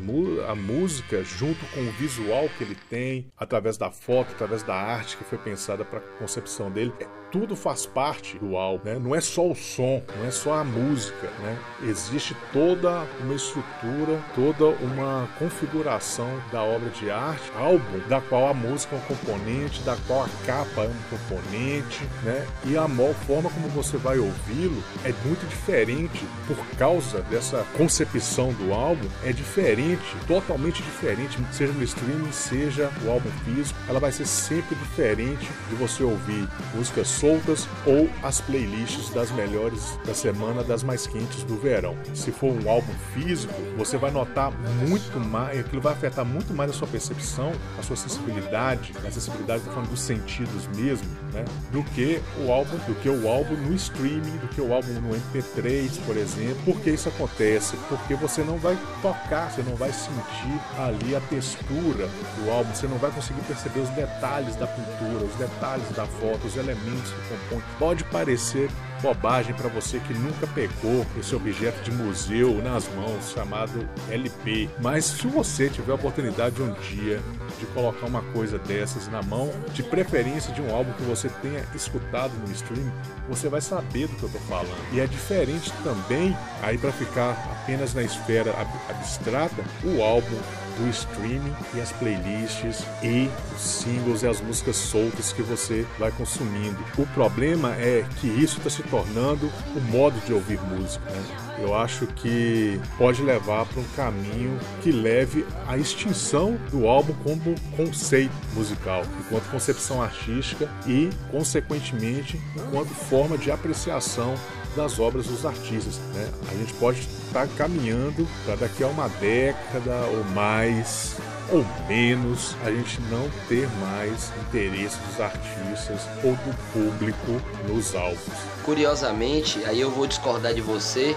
Speaker 2: a música, junto com o visual que ele tem, através da foto, através da arte que foi pensada para concepção dele, tudo faz parte do álbum, né? Não é só o som, não é só a música, né? Existe toda uma estrutura, toda uma configuração da obra de arte, álbum, da qual a música é um componente, da qual a capa é um componente, né? E a forma como você vai ouvi-lo é muito diferente por causa dessa concepção do álbum, é diferente, totalmente diferente, seja no streaming, seja o álbum físico, ela vai ser sempre diferente de você ouvir músicas soltas ou as playlists das melhores da semana, das mais quentes do verão. Se for um álbum físico, você vai notar muito mais, aquilo vai afetar muito mais a sua percepção, a sua sensibilidade, a sensibilidade falando dos sentidos mesmo, né? Do que o álbum, do que o álbum no streaming, do que o álbum no MP3, por exemplo. Por que isso acontece? Porque você não vai tocar, você não vai sentir ali a textura do álbum, você não vai conseguir perceber os detalhes da pintura, os detalhes da foto, os elementos compõe. Pode parecer bobagem para você que nunca pegou esse objeto de museu nas mãos chamado LP, mas se você tiver a oportunidade um dia de colocar uma coisa dessas na mão, de preferência de um álbum que você tenha escutado no stream, você vai saber do que eu tô falando. E é diferente também, aí para ficar apenas na esfera abstrata, o álbum do streaming e as playlists e os singles e as músicas soltas que você vai consumindo. O problema é que isso está se tornando o modo de ouvir música. Né? Eu acho que pode levar para um caminho que leve à extinção do álbum como conceito musical, enquanto concepção artística e, consequentemente, enquanto forma de apreciação das obras dos artistas. Né? A gente pode estar caminhando para daqui a uma década ou mais ou menos a gente não ter mais interesse dos artistas ou do público nos álbuns.
Speaker 3: Curiosamente, aí eu vou discordar de você.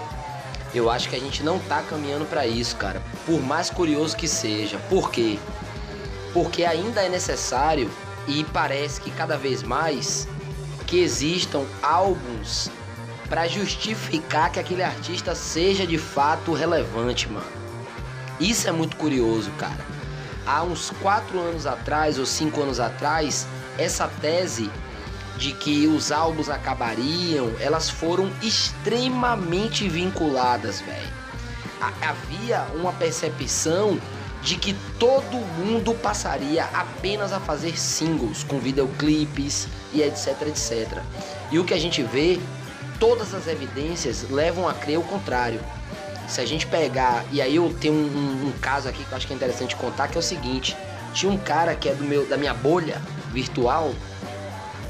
Speaker 3: Eu acho que a gente não tá caminhando para isso, cara. Por mais curioso que seja. Por quê? Porque ainda é necessário e parece que cada vez mais que existam álbuns para justificar que aquele artista seja de fato relevante, mano. Isso é muito curioso, cara. Há uns quatro anos atrás ou cinco anos atrás, essa tese de que os álbuns acabariam, elas foram extremamente vinculadas, velho. Havia uma percepção de que todo mundo passaria apenas a fazer singles com videoclipes e etc, etc. E o que a gente vê, todas as evidências levam a crer o contrário. Se a gente pegar, e aí eu tenho um, um, um caso aqui que eu acho que é interessante contar, que é o seguinte: tinha um cara que é do meu, da minha bolha virtual,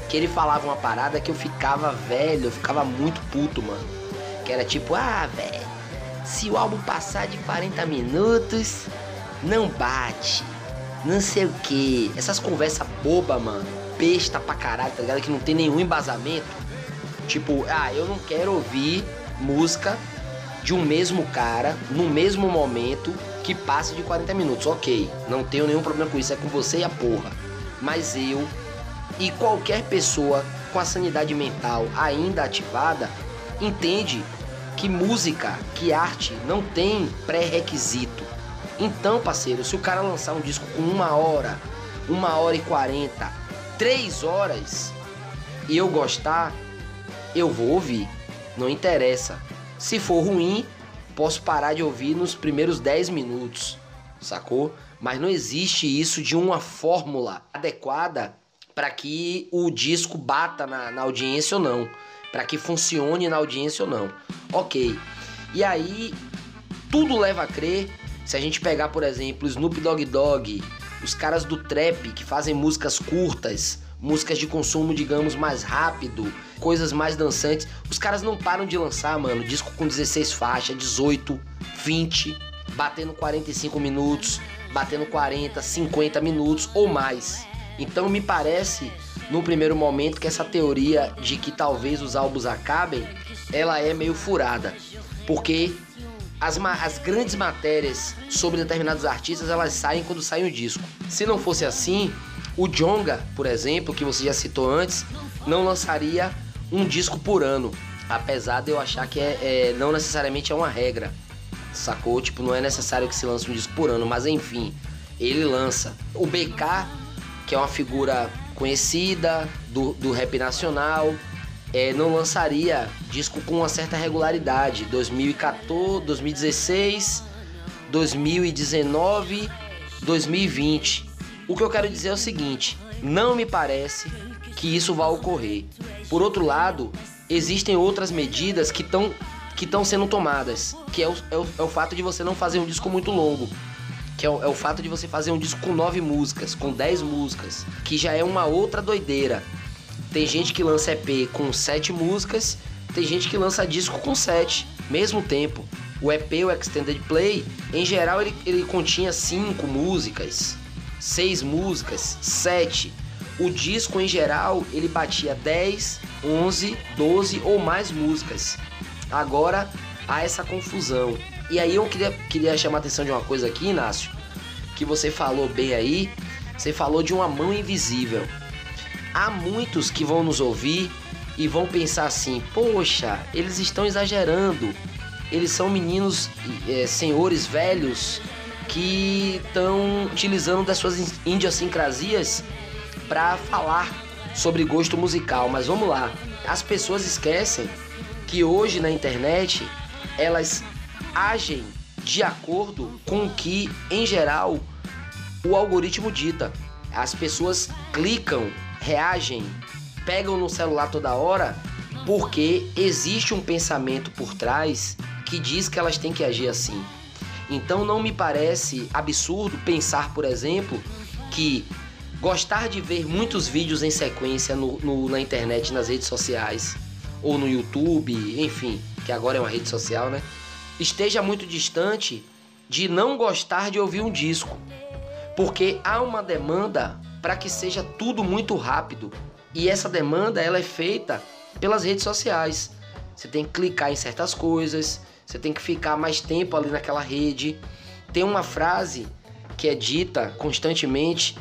Speaker 3: que ele falava uma parada que eu ficava velho, eu ficava muito puto, mano. Que era tipo, ah, velho, se o álbum passar de 40 minutos, não bate. Não sei o que. Essas conversas boba, mano. Besta pra caralho, tá ligado? Que não tem nenhum embasamento. Tipo, ah, eu não quero ouvir música de um mesmo cara no mesmo momento que passe de 40 minutos. Ok, não tenho nenhum problema com isso, é com você e a porra. Mas eu e qualquer pessoa com a sanidade mental ainda ativada entende que música, que arte não tem pré-requisito. Então, parceiro, se o cara lançar um disco com uma hora, uma hora e quarenta, três horas, e eu gostar, eu vou ouvir. Não interessa. Se for ruim, posso parar de ouvir nos primeiros 10 minutos, sacou? Mas não existe isso de uma fórmula adequada para que o disco bata na, na audiência ou não, para que funcione na audiência ou não. Ok. E aí tudo leva a crer. Se a gente pegar, por exemplo, Snoop Dogg Dogg, os caras do trap que fazem músicas curtas, músicas de consumo, digamos, mais rápido, coisas mais dançantes, os caras não param de lançar, mano, disco com 16 faixas, 18, 20, batendo 45 minutos, batendo 40, 50 minutos ou mais. Então me parece, no primeiro momento, que essa teoria de que talvez os álbuns acabem, ela é meio furada. Porque as, as grandes matérias sobre determinados artistas, elas saem quando sai um disco. Se não fosse assim, o Jonga, por exemplo, que você já citou antes, não lançaria um disco por ano. Apesar de eu achar que é, é, não necessariamente é uma regra. Sacou? Tipo, não é necessário que se lance um disco por ano, mas enfim, ele lança. O BK que é uma figura conhecida do, do rap nacional, é, não lançaria disco com uma certa regularidade. 2014, 2016, 2019, 2020. O que eu quero dizer é o seguinte: não me parece que isso vá ocorrer. Por outro lado, existem outras medidas que estão que estão sendo tomadas, que é o, é, o, é o fato de você não fazer um disco muito longo que é o, é o, fato de você fazer um disco com nove músicas, com dez músicas, que já é uma outra doideira. Tem gente que lança EP com sete músicas, tem gente que lança disco com sete, mesmo tempo. O EP, o Extended Play, em geral ele, ele continha cinco músicas, seis músicas, sete. O disco em geral ele batia 10, 11, 12 ou mais músicas. Agora há essa confusão. E aí eu queria, queria chamar a atenção de uma coisa aqui, Inácio, que você falou bem aí. Você falou de uma mão invisível. Há muitos que vão nos ouvir e vão pensar assim: poxa, eles estão exagerando. Eles são meninos, é, senhores velhos que estão utilizando das suas idiosincrasias para falar sobre gosto musical. Mas vamos lá, as pessoas esquecem que hoje na internet elas agem de acordo com o que, em geral, o algoritmo dita. As pessoas clicam, reagem, pegam no celular toda hora porque existe um pensamento por trás que diz que elas têm que agir assim. Então não me parece absurdo pensar, por exemplo, que gostar de ver muitos vídeos em sequência no, no, na internet, nas redes sociais, ou no YouTube, enfim, que agora é uma rede social, né? esteja muito distante de não gostar de ouvir um disco, porque há uma demanda para que seja tudo muito rápido e essa demanda ela é feita pelas redes sociais. Você tem que clicar em certas coisas, você tem que ficar mais tempo ali naquela rede. Tem uma frase que é dita constantemente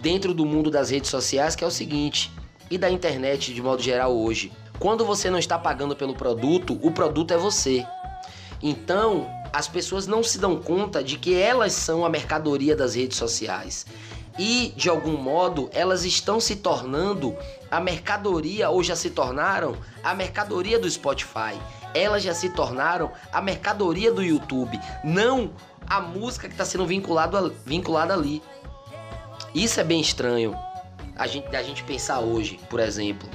Speaker 3: dentro do mundo das redes sociais que é o seguinte, e da internet de modo geral hoje. Quando você não está pagando pelo produto, o produto é você. Então, as pessoas não se dão conta de que elas são a mercadoria das redes sociais. E, de algum modo, elas estão se tornando a mercadoria, ou já se tornaram, a mercadoria do Spotify. Elas já se tornaram a mercadoria do YouTube. Não a música que está sendo vinculado, vinculada ali. Isso é bem estranho a gente, a gente pensar hoje, por exemplo.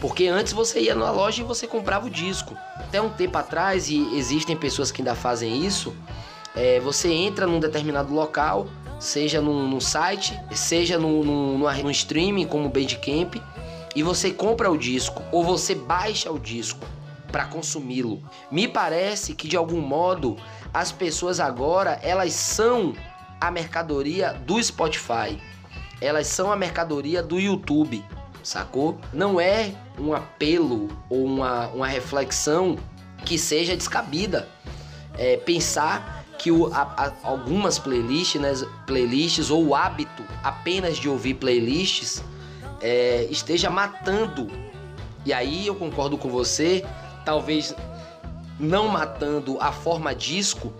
Speaker 3: Porque antes você ia na loja e você comprava o disco. Até um tempo atrás, e existem pessoas que ainda fazem isso, é, você entra num determinado local, seja num, site, seja num, num streaming como o Bandcamp, e você compra o disco ou você baixa o disco para consumi-lo. Me parece que de algum modo as pessoas agora elas são a mercadoria do Spotify. Elas são a mercadoria do YouTube, sacou? Não é um apelo ou uma, uma reflexão que seja descabida. É, pensar que o, a, a, algumas playlists, né, playlists ou o hábito apenas de ouvir playlists é, esteja matando. E aí eu concordo com você, talvez não matando a forma disco,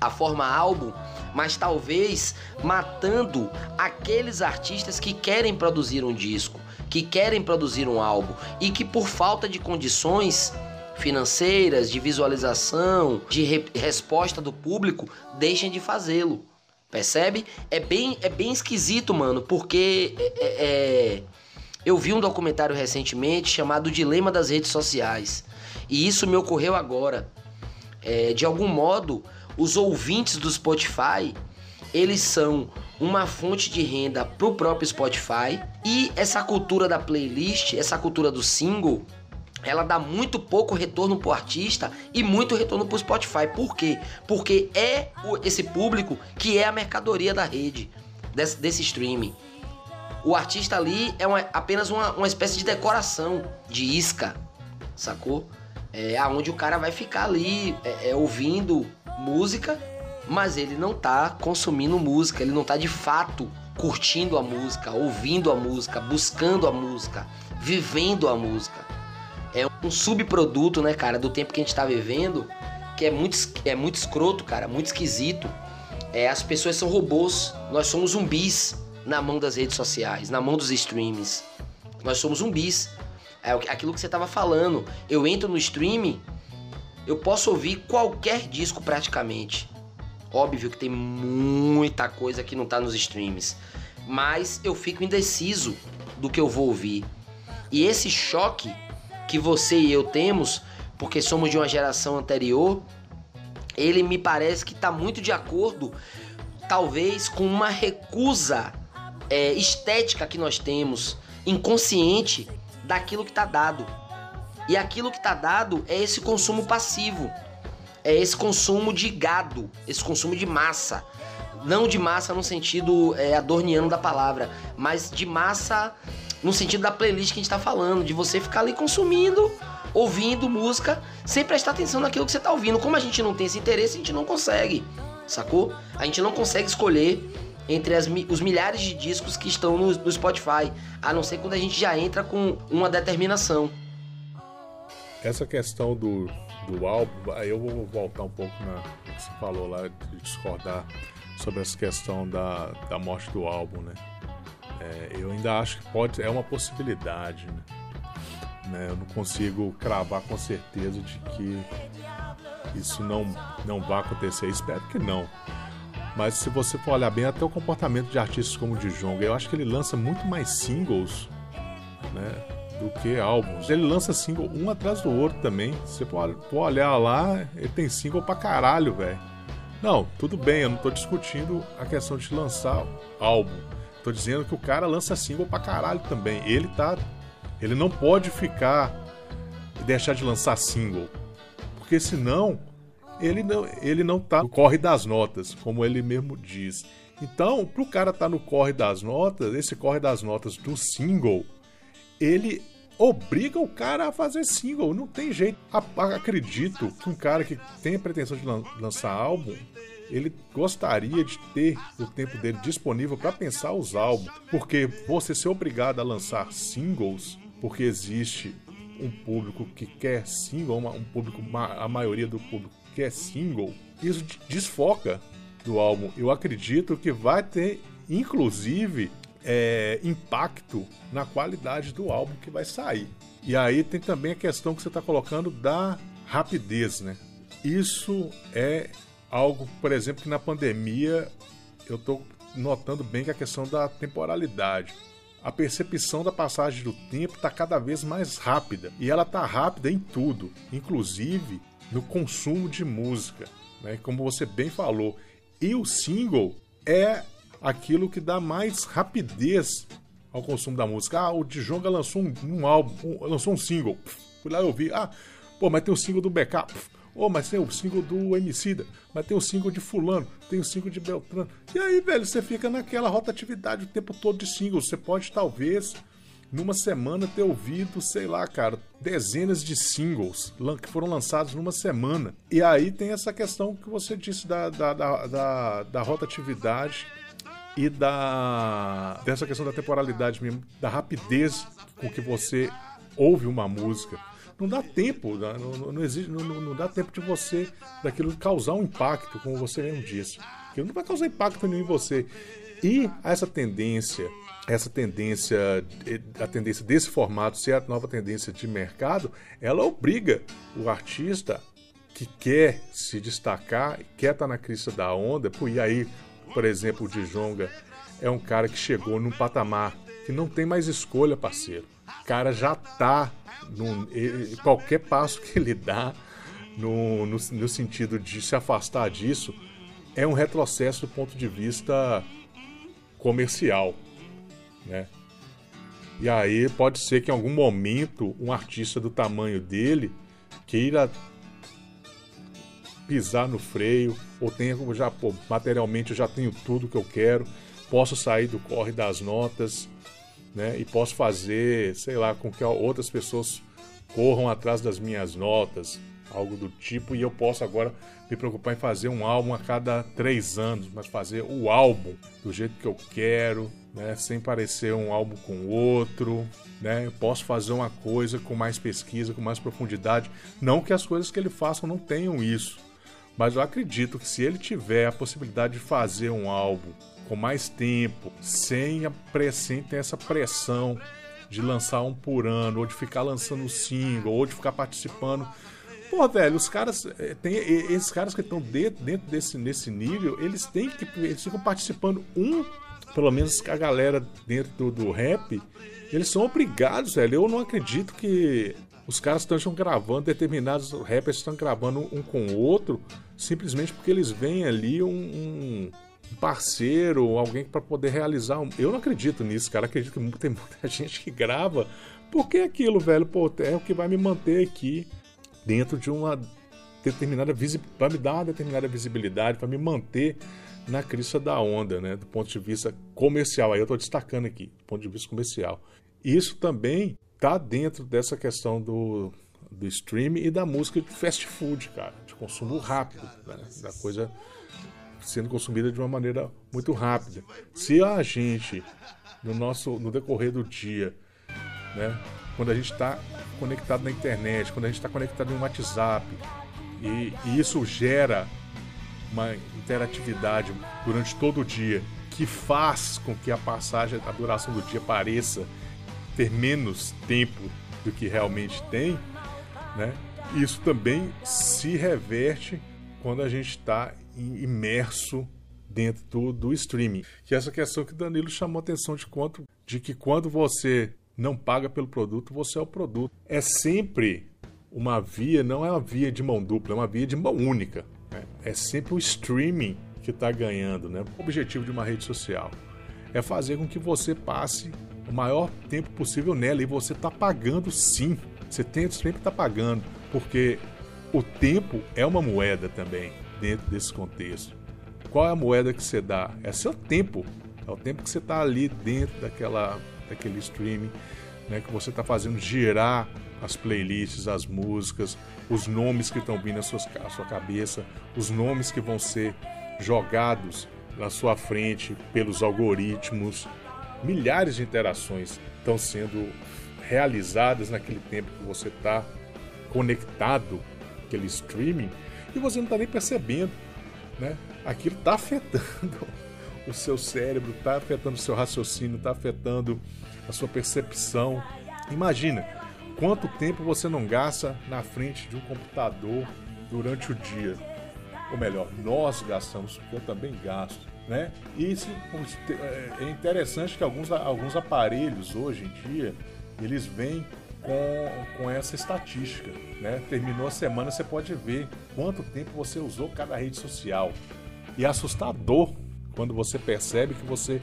Speaker 3: a forma álbum, mas talvez matando aqueles artistas que querem produzir um disco, que querem produzir um álbum e que por falta de condições financeiras, de visualização, de re resposta do público, deixem de fazê-lo. Percebe? É bem, é bem esquisito, mano, porque é, é, é eu vi um documentário recentemente chamado Dilema das Redes Sociais. E isso me ocorreu agora. É, de algum modo, os ouvintes do Spotify, eles são uma fonte de renda pro próprio Spotify e essa cultura da playlist, essa cultura do single, ela dá muito pouco retorno pro artista e muito retorno pro Spotify. Por quê? Porque é esse público que é a mercadoria da rede, desse, desse streaming. O artista ali é uma, apenas uma, uma espécie de decoração, de isca, sacou? É aonde o cara vai ficar ali é, é, ouvindo música, mas ele não tá consumindo música, ele não tá de fato curtindo a música, ouvindo a música, buscando a música, vivendo a música. É um subproduto, né, cara, do tempo que a gente tá vivendo, que é muito, é muito escroto, cara, muito esquisito. É, as pessoas são robôs, nós somos zumbis na mão das redes sociais, na mão dos streams. Nós somos zumbis. É aquilo que você estava falando. Eu entro no streaming, eu posso ouvir qualquer disco praticamente. Óbvio que tem muita coisa que não está nos streams, mas eu fico indeciso do que eu vou ouvir. E esse choque que você e eu temos, porque somos de uma geração anterior, ele me parece que está muito de acordo, talvez com uma recusa é, estética que nós temos, inconsciente, daquilo que está dado. E aquilo que está dado é esse consumo passivo, é esse consumo de gado, esse consumo de massa. Não de massa no sentido é, adorniano da palavra, mas de massa no sentido da playlist que a gente está falando, de você ficar ali consumindo, ouvindo música, sem prestar atenção naquilo que você está ouvindo. Como a gente não tem esse interesse, a gente não consegue, sacou? A gente não consegue escolher entre as, os milhares de discos que estão no, no Spotify, a não ser quando a gente já entra com uma determinação.
Speaker 2: Essa questão do, do álbum, eu vou voltar um pouco na que você falou lá, de discordar sobre essa questão da, da morte do álbum, né? É, eu ainda acho que pode, é uma possibilidade, né? né? Eu não consigo cravar com certeza de que isso não, não vai acontecer. Espero que não. Mas se você for olhar bem, até o comportamento de artistas como o Djonga, eu acho que ele lança muito mais singles, né? Do que álbuns. Ele lança single um atrás do outro também. Você for olhar lá, ele tem single pra caralho, velho. Não, tudo bem, eu não tô discutindo a questão de lançar álbum. Tô dizendo que o cara lança single pra caralho também. Ele tá. Ele não pode ficar e deixar de lançar single. Porque senão ele não, ele não tá no corre das notas, como ele mesmo diz. Então, pro cara tá no corre das notas, esse corre das notas do single, ele obriga o cara a fazer single, não tem jeito. Acredito que um cara que tem a pretensão de lançar álbum, ele gostaria de ter o tempo dele disponível para pensar os álbuns, porque você ser obrigado a lançar singles, porque existe um público que quer single, um público, a maioria do público que é single, isso desfoca do álbum. Eu acredito que vai ter, inclusive, é, impacto na qualidade do álbum que vai sair. E aí tem também a questão que você está colocando da rapidez, né? Isso é algo, por exemplo, que na pandemia eu estou notando bem que a questão da temporalidade. A percepção da passagem do tempo está cada vez mais rápida e ela está rápida em tudo, inclusive no consumo de música, né? como você bem falou. E o single é aquilo que dá mais rapidez ao consumo da música. Ah, o Djonga lançou um, um álbum, um, lançou um single. Fui lá e ouvi. Ah, pô, mas tem o single do BK. Oh, mas tem o single do Emicida, mas tem o single de fulano, tem o single de Beltrano. E aí, velho, você fica naquela rotatividade o tempo todo de singles. Você pode, talvez, numa semana ter ouvido, sei lá, cara, dezenas de singles que foram lançados numa semana. E aí tem essa questão que você disse da, da, da, da, da rotatividade e da dessa questão da temporalidade mesmo, da rapidez com que você ouve uma música não dá tempo, não, não, não, existe, não, não, dá tempo de você, daquilo causar um impacto, como você mesmo disse. Aquilo não vai causar impacto nenhum em você. E essa tendência, essa tendência, a tendência desse formato ser a nova tendência de mercado, ela obriga o artista que quer se destacar, quer estar na crista da onda, e aí, por exemplo, o Djonga é um cara que chegou num patamar que não tem mais escolha, parceiro. O cara já tá no, qualquer passo que ele dá no, no, no sentido de se afastar disso é um retrocesso do ponto de vista comercial, né? E aí pode ser que em algum momento um artista do tamanho dele queira pisar no freio ou tenha já pô, materialmente eu já tenho tudo que eu quero, posso sair do corre das notas, né? E posso fazer, sei lá, com que outras pessoas corram atrás das minhas notas, algo do tipo, e eu posso agora me preocupar em fazer um álbum a cada três anos, mas fazer o álbum do jeito que eu quero, né? Sem parecer um álbum com outro, né? Eu posso fazer uma coisa com mais pesquisa, com mais profundidade. Não que as coisas que ele faça não tenham isso, mas eu acredito que se ele tiver a possibilidade de fazer um álbum com mais tempo, sem, a sem ter essa pressão de lançar um por ano, ou de ficar lançando single, ou de ficar participando. Pô, velho, os caras. Eh, tem, esses caras que estão dentro, dentro desse nesse nível, eles têm que. Eles ficam participando um, pelo menos a galera dentro do, do rap, eles são obrigados, velho. Eu não acredito que os caras estão gravando, determinados rappers estão gravando um com o outro, simplesmente porque eles veem ali um, um parceiro, alguém para poder realizar. Um... Eu não acredito nisso, cara. Acredito que tem muita gente que grava. Porque aquilo, velho, pô, é o que vai me manter aqui dentro de uma determinada visibilidade, vai me dar uma determinada visibilidade, para me manter na crista da onda, né? Do ponto de vista comercial. Aí eu estou destacando aqui, do ponto de vista comercial. Isso também tá dentro dessa questão do, do streaming e da música de fast food, cara, de consumo rápido, né? da coisa sendo consumida de uma maneira muito rápida. Se a gente, no nosso, no decorrer do dia, né, quando a gente está conectado na internet, quando a gente está conectado no WhatsApp, e, e isso gera uma interatividade durante todo o dia que faz com que a passagem, a duração do dia pareça ter menos tempo do que realmente tem, né? Isso também se reverte quando a gente está imerso dentro do, do, streaming. Que é essa questão que Danilo chamou atenção de quanto de que quando você não paga pelo produto, você é o produto. É sempre uma via, não é uma via de mão dupla, é uma via de mão única. Né? É sempre o streaming que está ganhando. Né? O objetivo de uma rede social é fazer com que você passe o maior tempo possível nela e você está pagando sim. Você tem, sempre está pagando, porque o tempo é uma moeda também dentro desse contexto. Qual é a moeda que você dá? É seu tempo. É o tempo que você está ali dentro daquela, daquele streaming, né, que você está fazendo girar as playlists, as músicas, os nomes que estão vindo na sua, sua cabeça, os nomes que vão ser jogados na sua frente pelos algoritmos. Milhares de interações estão sendo realizadas naquele tempo que você está conectado, aquele streaming, e você não está nem percebendo. Né? Aquilo está afetando o seu cérebro, está afetando o seu raciocínio, está afetando a sua percepção. Imagina quanto tempo você não gasta na frente de um computador durante o dia. ou melhor, nós gastamos, porque eu também gasto, né? Isso é, é interessante que alguns, alguns aparelhos hoje em dia, eles vêm com, com essa estatística, né? Terminou a semana, você pode ver quanto tempo você usou cada rede social. E é assustador quando você percebe que você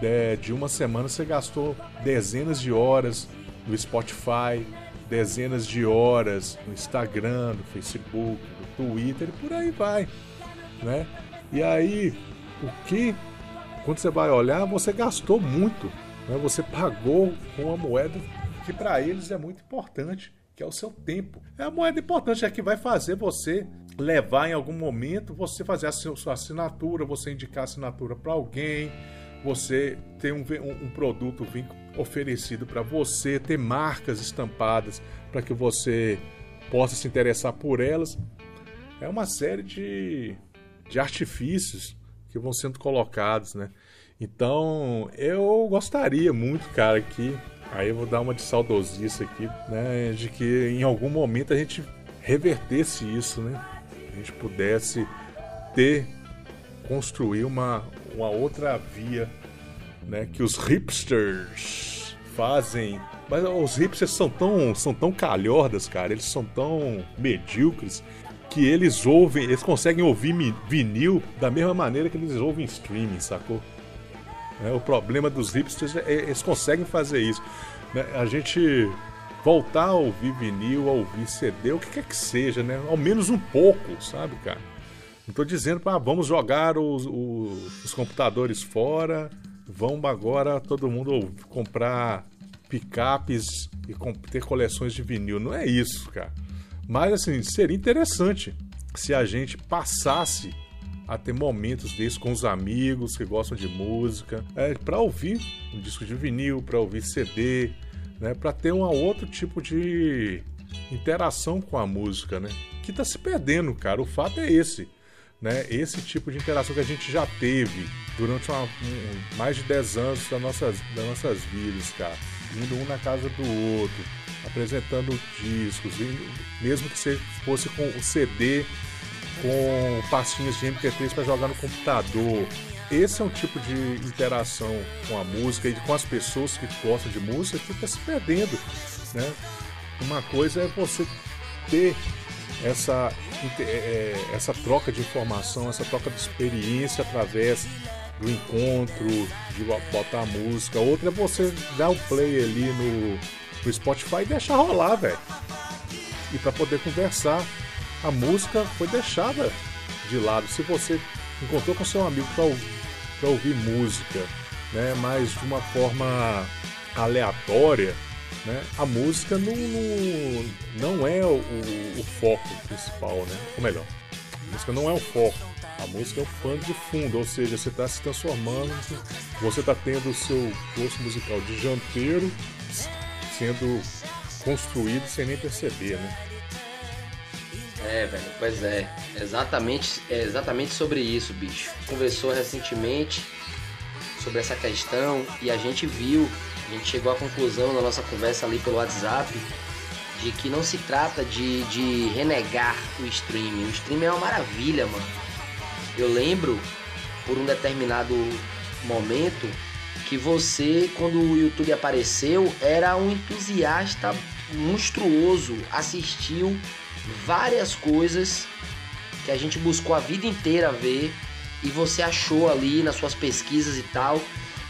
Speaker 2: de, de uma semana você gastou dezenas de horas no Spotify, dezenas de horas no Instagram, no Facebook, no Twitter e por aí vai, né? E aí, o que quando você vai olhar, você gastou muito, né? Você pagou com uma moeda que para eles é muito importante, que é o seu tempo. É a moeda importante é que vai fazer você levar em algum momento, você fazer a sua assinatura, você indicar assinatura para alguém, você ter um, um, um produto vir oferecido para você, ter marcas estampadas para que você possa se interessar por elas. É uma série de, de artifícios que vão sendo colocados, né? Então, eu gostaria muito, cara, que aí eu vou dar uma de saudosice aqui, né, de que em algum momento a gente revertesse isso, né? A gente pudesse ter construir uma, uma outra via, né, que os hipsters fazem. Mas os hipsters são tão, são tão calhordas, cara, eles são tão medíocres que eles ouvem, eles conseguem ouvir vinil da mesma maneira que eles ouvem streaming, sacou? É, o problema dos hipsters é, é eles conseguem fazer isso. Né? A gente voltar a ouvir vinil, a ouvir CD, o que quer que seja, né? Ao menos um pouco, sabe, cara? Não estou dizendo para ah, vamos jogar os, os, os, computadores fora, vamos agora todo mundo comprar picapes e ter coleções de vinil. Não é isso, cara. Mas assim, seria interessante se a gente passasse a ter momentos desses com os amigos que gostam de música, é, para ouvir um disco de vinil, para ouvir CD, né, para ter um outro tipo de interação com a música, né? Que está se perdendo, cara. O fato é esse, né? Esse tipo de interação que a gente já teve durante uma, um, mais de 10 anos das nossas, das nossas vidas, cara. Indo um na casa do outro, apresentando discos, mesmo que fosse com o CD com pastinhas de MP3 para jogar no computador. Esse é um tipo de interação com a música e com as pessoas que gostam de música que está se perdendo. Né? Uma coisa é você ter essa, é, é, essa troca de informação, essa troca de experiência através do encontro, de botar música. Outra é você dar o play ali no, no Spotify e deixar rolar, velho. E para poder conversar a música foi deixada de lado. Se você encontrou com seu amigo para ouvir música, né, mas de uma forma aleatória, né, a música não, não, não é o, o, foco principal, né? Ou melhor, a música não é o foco. A música é o pano de fundo, ou seja, você está se transformando, você está tendo o seu gosto musical de janteiro sendo construído sem nem perceber, né?
Speaker 3: É, velho, pois é. Exatamente, é exatamente sobre isso, bicho. Conversou recentemente sobre essa questão e a gente viu, a gente chegou à conclusão na nossa conversa ali pelo WhatsApp de que não se trata de, de renegar o streaming. O streaming é uma maravilha, mano. Eu lembro, por um determinado momento, que você, quando o YouTube apareceu, era um entusiasta monstruoso, assistiu várias coisas que a gente buscou a vida inteira ver e você achou ali nas suas pesquisas e tal.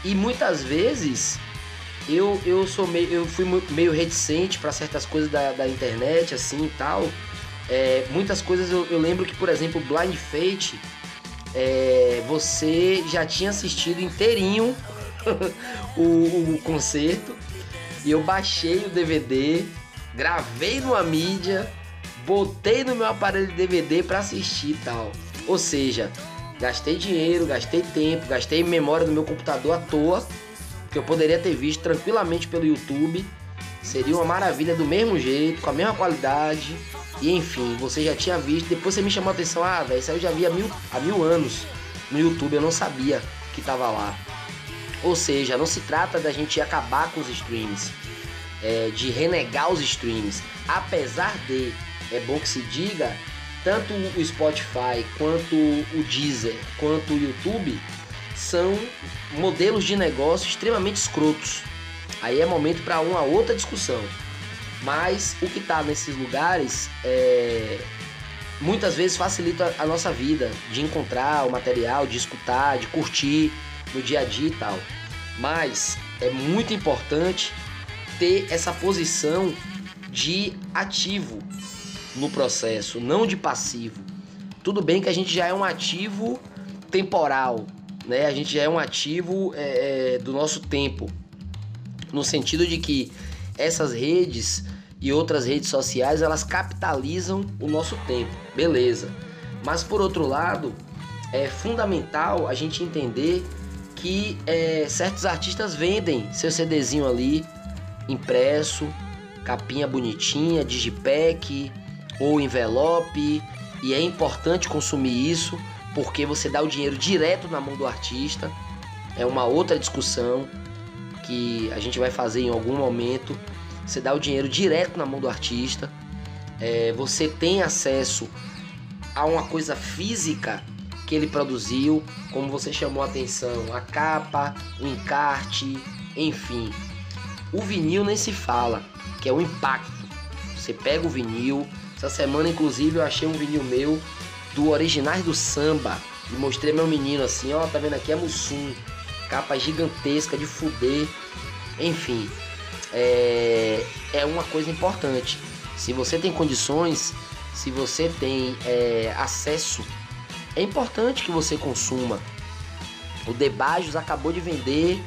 Speaker 3: E muitas vezes eu, eu sou meio eu fui meio reticente para certas coisas da, da internet assim e tal. É, muitas coisas eu, eu, lembro que, por exemplo, Blind Fate, é, você já tinha assistido inteirinho o, o concerto e eu baixei o DVD, gravei numa mídia botei no meu aparelho de DVD para assistir e tal. Ou seja, gastei dinheiro, gastei tempo, gastei memória no meu computador à toa, que eu poderia ter visto tranquilamente pelo YouTube. Seria uma maravilha do mesmo jeito, com a mesma qualidade. E enfim, você já tinha visto. Depois você me chamou a atenção, ah, velho, isso aí eu já vi há mil, há mil anos no YouTube, eu não sabia que tava lá. Ou seja, não se trata da gente acabar com os streams, é, de renegar os streams. Apesar de é bom que se diga tanto o Spotify, quanto o Deezer, quanto o YouTube são modelos de negócio extremamente escrotos. Aí é momento para uma outra discussão. Mas o que está nesses lugares é, muitas vezes facilita a nossa vida de encontrar o material, de escutar, de curtir no dia a dia e tal. Mas é muito importante ter essa posição de ativo no processo, não de passivo. Tudo bem que a gente já é um ativo temporal, né? A gente já é um ativo é, é do nosso tempo, no sentido de que essas redes e outras redes sociais elas capitalizam o nosso tempo, beleza? Mas por outro lado, é fundamental a gente entender que é, certos artistas vendem seu CDzinho ali impresso, capinha bonitinha, digipack ou envelope, e é importante consumir isso porque você dá o dinheiro direto na mão do artista. É uma outra discussão que a gente vai fazer em algum momento. Você dá o dinheiro direto na mão do artista. É, você tem acesso a uma coisa física que ele produziu, como você chamou a atenção, a capa, o encarte, enfim. O vinil nem se fala, que é o impacto. Você pega o vinil. Essa semana, inclusive, eu achei um vinil meu do Originais do Samba. E mostrei meu menino assim, ó, tá vendo aqui é Mussum. Capa gigantesca de fuder. Enfim, é, é uma coisa importante. Se você tem condições, se você tem é, acesso é importante que você consuma. O Debajos acabou de vender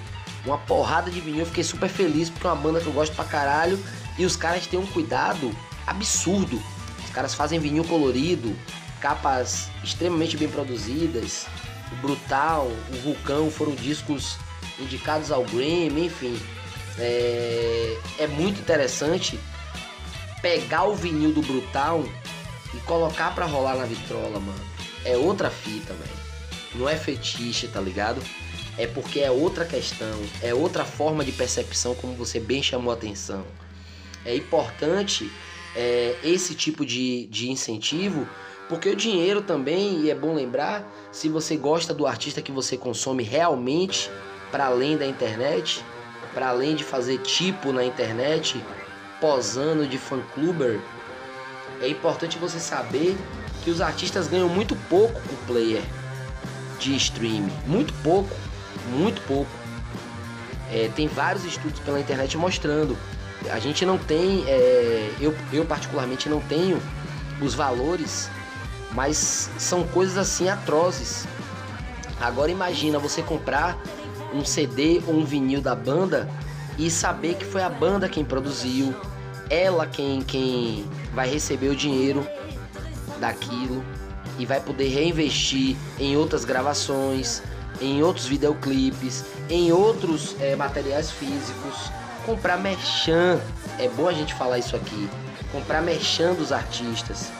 Speaker 3: uma porrada de vinil. Eu fiquei super feliz porque é uma banda que eu gosto pra caralho. E os caras têm um cuidado absurdo. Os caras fazem vinil colorido, capas extremamente bem produzidas. O Brutal, o Vulcão foram discos indicados ao Grammy, enfim. É, é muito interessante pegar o vinil do Brutal e colocar para rolar na vitrola, mano é outra fita, velho. Não é fetiche, tá ligado? É porque é outra questão, é outra forma de percepção, como você bem chamou a atenção. É importante é, esse tipo de, de incentivo, porque o dinheiro também, e é bom lembrar, se você gosta do artista que você consome realmente, para além da internet, para além de fazer tipo na internet, posando de fã-cluber, é importante você saber que os artistas ganham muito pouco por player de streaming. Muito pouco, muito pouco. É, tem vários estudos pela internet mostrando. A gente não tem, é, eu, eu particularmente não tenho os valores, mas são coisas assim atrozes. Agora imagina você comprar um CD ou um vinil da banda e saber que foi a banda quem produziu, ela quem, quem vai receber o dinheiro daquilo e vai poder reinvestir em outras gravações, em outros videoclipes, em outros é, materiais físicos, comprar merchan. É bom a gente falar isso aqui. Comprar merchan dos artistas.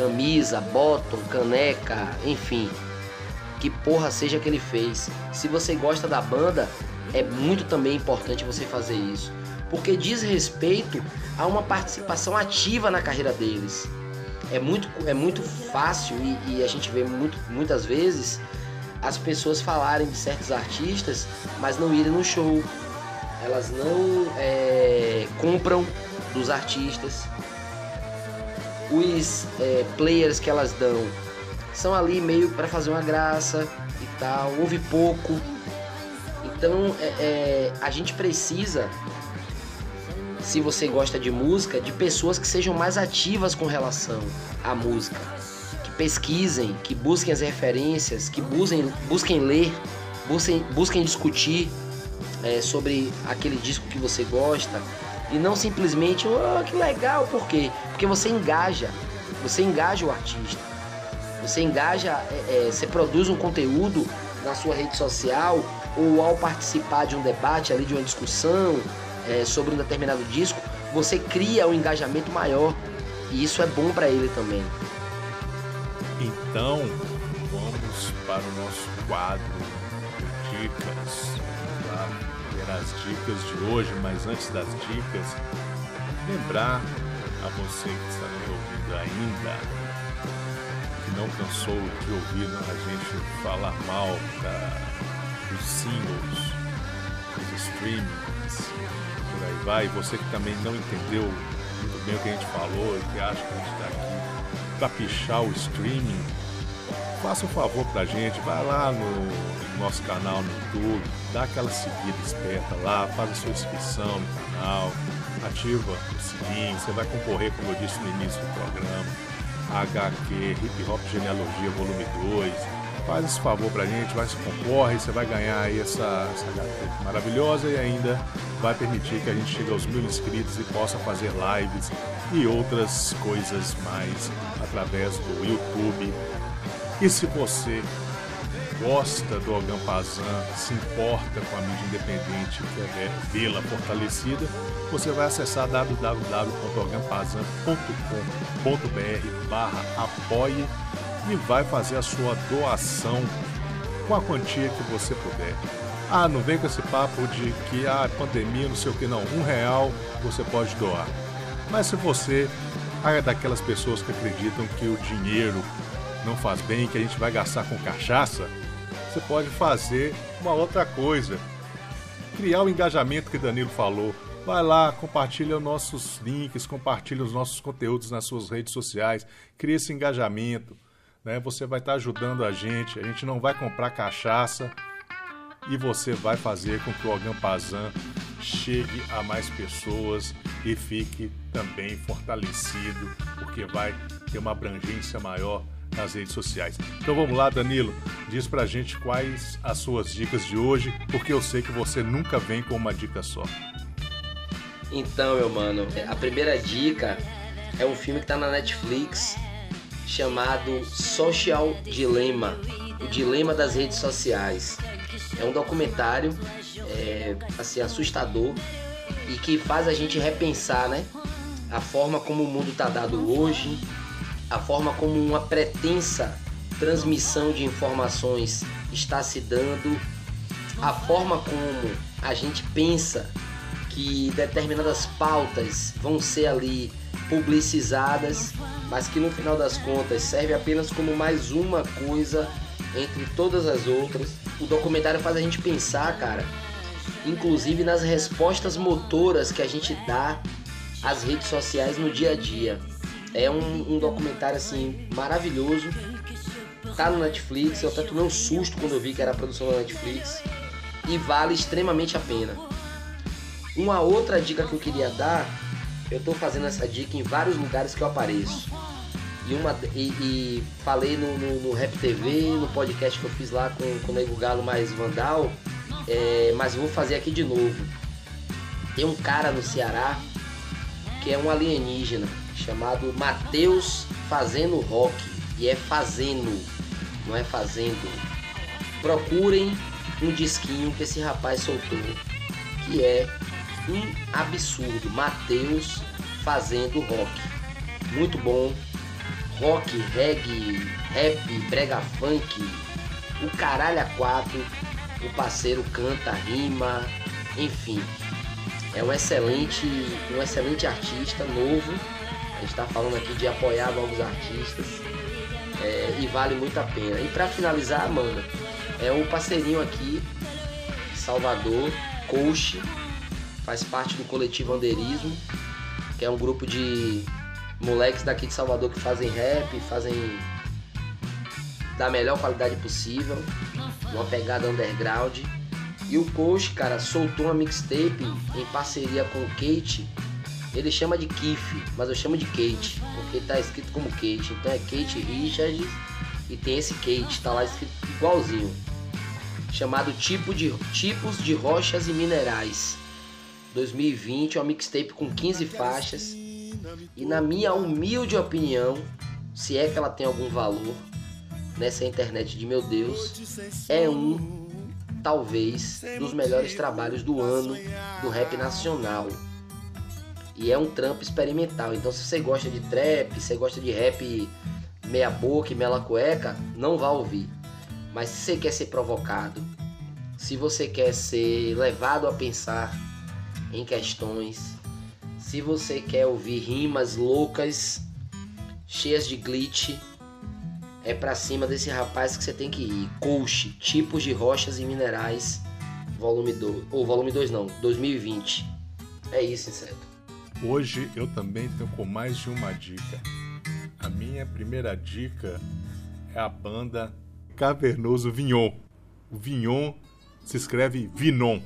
Speaker 3: Camisa, bottom, caneca, enfim. Que porra seja que ele fez. Se você gosta da banda, é muito também importante você fazer isso. Porque diz respeito a uma participação ativa na carreira deles é muito, é muito fácil e, e a gente vê muito, muitas vezes as pessoas falarem de certos artistas, mas não irem no show. Elas não é, compram dos artistas. Os é, players que elas dão. São ali meio para fazer uma graça e tal, ouve pouco. Então é, é, a gente precisa se você gosta de música, de pessoas que sejam mais ativas com relação à música, que pesquisem, que busquem as referências, que busquem, busquem ler, busquem, busquem discutir é, sobre aquele disco que você gosta e não simplesmente, oh, que legal, por quê? Porque você engaja, você engaja o artista, você engaja, é, é, você produz um conteúdo na sua rede social ou ao participar de um debate ali, de uma discussão, é, sobre um determinado disco, você cria um engajamento maior e isso é bom para ele também.
Speaker 2: Então, vamos para o nosso quadro de dicas. Tá? Ver as dicas de hoje, mas antes das dicas, lembrar a você que está nos ouvindo ainda que não cansou de ouvir a gente falar mal da, dos singles, dos streamings, por aí vai. Você que também não entendeu muito bem o que a gente falou e que acha que a gente está aqui para pichar o streaming, faça um favor pra gente, vai lá no nosso canal no YouTube, dá aquela seguida esperta lá, faz a sua inscrição no canal, ativa o sininho, você vai concorrer, como eu disse no início do programa, HQ, Hip Hop Genealogia Volume 2. Faz esse favor pra gente, vai se concorre, você vai ganhar aí essa, essa HQ maravilhosa e ainda vai permitir que a gente chegue aos mil inscritos e possa fazer lives e outras coisas mais através do YouTube. E se você gosta do Ogampazan, se importa com a mídia independente, quer vê-la fortalecida, você vai acessar www.orgampazan.com.br barra apoie e vai fazer a sua doação com a quantia que você puder. Ah, não vem com esse papo de que a ah, pandemia, não sei o que, não. Um real você pode doar. Mas se você é daquelas pessoas que acreditam que o dinheiro não faz bem, que a gente vai gastar com cachaça, você pode fazer uma outra coisa. Criar o engajamento que Danilo falou. Vai lá, compartilha os nossos links, compartilha os nossos conteúdos nas suas redes sociais, cria esse engajamento. Né? Você vai estar ajudando a gente, a gente não vai comprar cachaça e você vai fazer com que o Ogampazan chegue a mais pessoas e fique também fortalecido, porque vai ter uma abrangência maior nas redes sociais. Então vamos lá, Danilo, diz pra gente quais as suas dicas de hoje, porque eu sei que você nunca vem com uma dica só.
Speaker 3: Então, meu mano, a primeira dica é um filme que tá na Netflix chamado Social Dilemma, o dilema das redes sociais. É um documentário é, assim assustador e que faz a gente repensar, né? A forma como o mundo tá dado hoje, a forma como uma pretensa transmissão de informações está se dando, a forma como a gente pensa que determinadas pautas vão ser ali publicizadas, mas que no final das contas serve apenas como mais uma coisa entre todas as outras. O documentário faz a gente pensar, cara, inclusive nas respostas motoras que a gente dá às redes sociais no dia a dia. É um, um documentário assim maravilhoso. Tá no Netflix, eu até tomei um susto quando eu vi que era a produção da Netflix. E vale extremamente a pena. Uma outra dica que eu queria dar, eu tô fazendo essa dica em vários lugares que eu apareço. E, uma, e, e falei no, no, no, Rap TV, no podcast que eu fiz lá com, com o Nego Galo mais Vandal, é, mas vou fazer aqui de novo. Tem um cara no Ceará que é um alienígena chamado Mateus Fazendo Rock. E é fazendo, não é fazendo. Procurem um disquinho que esse rapaz soltou, que é um absurdo. Mateus Fazendo Rock. Muito bom. Rock, reggae, rap, brega funk, o caralho a quatro. O parceiro canta, rima, enfim. É um excelente, um excelente artista novo a gente está falando aqui de apoiar novos artistas é, e vale muito a pena. E para finalizar, mano, é o parceirinho aqui, Salvador, Coach, faz parte do coletivo Anderismo, que é um grupo de moleques daqui de Salvador que fazem rap, fazem da melhor qualidade possível, uma pegada underground. E o Coach, cara, soltou uma mixtape em parceria com o Kate, ele chama de Keith, mas eu chamo de Kate, porque tá escrito como Kate. Então é Kate Richards e tem esse Kate, tá lá escrito igualzinho. Chamado tipo de, Tipos de Rochas e Minerais. 2020, é uma mixtape com 15 faixas. E na minha humilde opinião, se é que ela tem algum valor nessa internet de meu Deus, é um, talvez, dos melhores trabalhos do ano do rap nacional. E é um trampo experimental. Então se você gosta de trap, se você gosta de rap meia boca e mela cueca, não vá ouvir. Mas se você quer ser provocado, se você quer ser levado a pensar em questões, se você quer ouvir rimas loucas, cheias de glitch, é pra cima desse rapaz que você tem que ir. Coach, tipos de rochas e minerais, volume 2. Ou volume 2 não, 2020. É isso, inseto.
Speaker 2: Hoje eu também tenho com mais de uma dica. A minha primeira dica é a banda Cavernoso Vignon. O Vignon se escreve Vinon.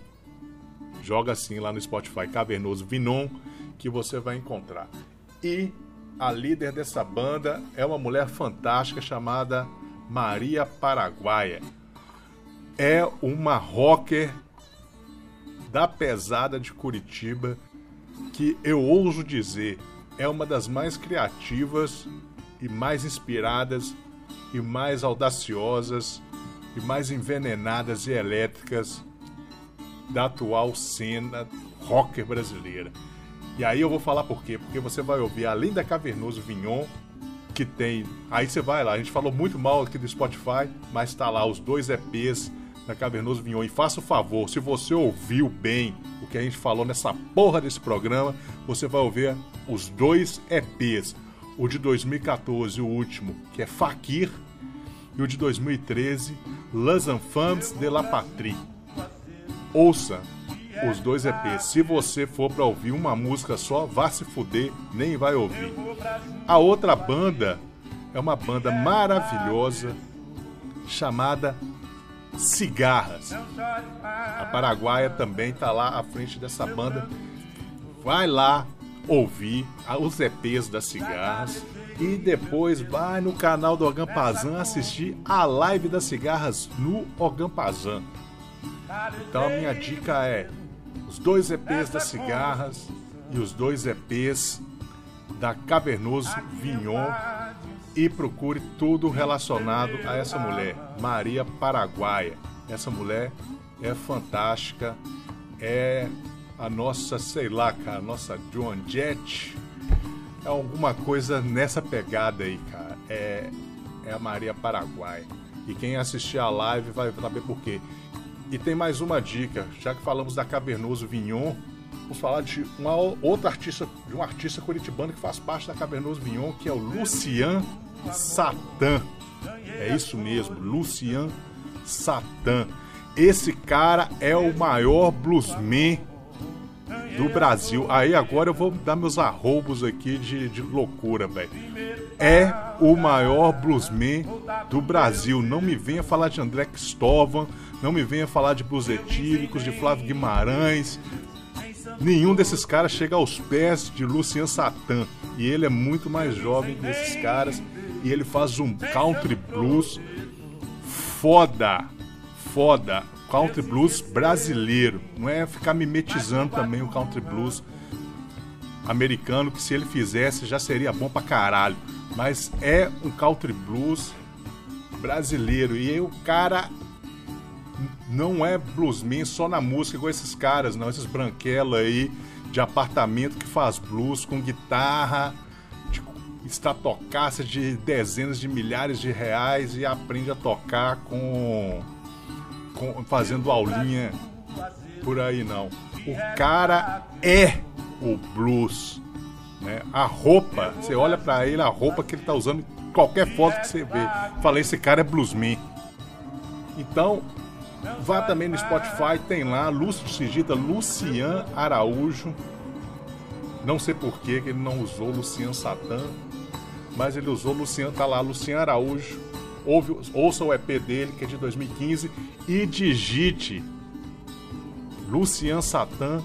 Speaker 2: Joga assim lá no Spotify, Cavernoso Vinon, que você vai encontrar. E a líder dessa banda é uma mulher fantástica chamada Maria Paraguaia. É uma rocker da pesada de Curitiba que eu ouso dizer é uma das mais criativas e mais inspiradas e mais audaciosas e mais envenenadas e elétricas da atual cena rocker brasileira. E aí eu vou falar por quê? Porque você vai ouvir, além da Cavernoso Vignon, que tem. Aí você vai lá, a gente falou muito mal aqui do Spotify, mas tá lá os dois EPs da Cavernoso Vignon. E faça o favor, se você ouviu bem o que a gente falou nessa porra desse programa, você vai ouvir os dois EPs. O de 2014, o último, que é Fakir, e o de 2013, Les Enfants de la Patrie. Ouça, os dois EPs. Se você for para ouvir uma música só, vá se fuder, nem vai ouvir. A outra banda é uma banda maravilhosa chamada Cigarras. A Paraguaia também está lá à frente dessa banda. Vai lá ouvir os EPs das Cigarras e depois vai no canal do Ogampazan assistir a live das cigarras no Ogampazan. Então a minha dica é os dois EPs das cigarras e os dois EPs da Cavernoso Vignon e procure tudo relacionado a essa mulher, Maria Paraguaia. Essa mulher é fantástica, é a nossa, sei lá, cara, a nossa John Jett. É alguma coisa nessa pegada aí, cara. É, é a Maria Paraguaia. E quem assistir a live vai saber por quê. E tem mais uma dica, já que falamos da Cavernoso Vignon, vamos falar de uma outra artista, de um artista curitibano que faz parte da Cavernoso Vignon, que é o Lucian Satan. É isso mesmo, Lucian Satan. Esse cara é o maior bluesman do Brasil. Aí agora eu vou dar meus arroubos aqui de, de loucura, velho. É o maior bluesman do Brasil. Não me venha falar de André Cristóvão, não me venha falar de blues etíricos, de Flávio Guimarães. Nenhum desses caras chega aos pés de Lucian Satan. E ele é muito mais jovem que esses caras. E ele faz um country blues foda. Foda. Country blues brasileiro. Não é ficar mimetizando também o country blues americano, que se ele fizesse já seria bom pra caralho. Mas é um country blues brasileiro. E aí o cara não é bluesman só na música igual esses caras, não. Esses branquelos aí de apartamento que faz blues com guitarra, de estatocaça de dezenas de milhares de reais e aprende a tocar com, com fazendo aulinha por aí não. O cara é o blues. Né? A roupa, você olha para ele, a roupa que ele tá usando, qualquer foto que você vê, falei, esse cara é bluesman. Então, Vá também no Spotify, tem lá, Lúcio Sigita, Lucian Araújo. Não sei por que ele não usou Lucian Satã, mas ele usou Lucian, tá lá, Lucian Araújo. Ouve, ouça o EP dele, que é de 2015, e digite Lucian Satã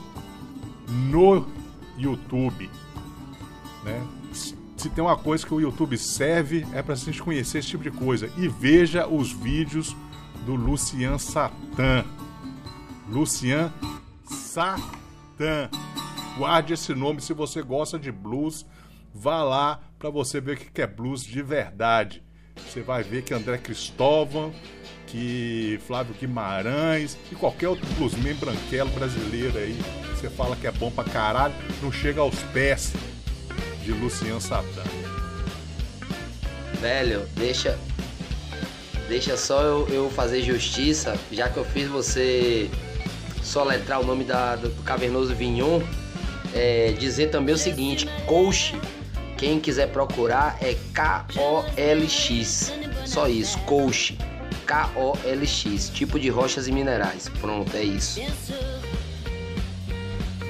Speaker 2: no YouTube. Né? Se tem uma coisa que o YouTube serve, é para a gente conhecer esse tipo de coisa. E veja os vídeos do Lucian Satan. Lucian Satan. Guarde esse nome se você gosta de blues. Vá lá para você ver o que é blues de verdade. Você vai ver que André Cristóvão, que Flávio Guimarães e qualquer outro bluesman branquelo brasileiro aí, você fala que é bom pra caralho, não chega aos pés de Lucian Satan.
Speaker 3: Velho, deixa, Deixa só eu, eu fazer justiça, já que eu fiz você soletrar o nome da, do cavernoso Vignon, é, dizer também o seguinte, Coach, quem quiser procurar é K-O-L-X. Só isso, Colch. K-O-L-X, tipo de rochas e minerais. Pronto, é isso.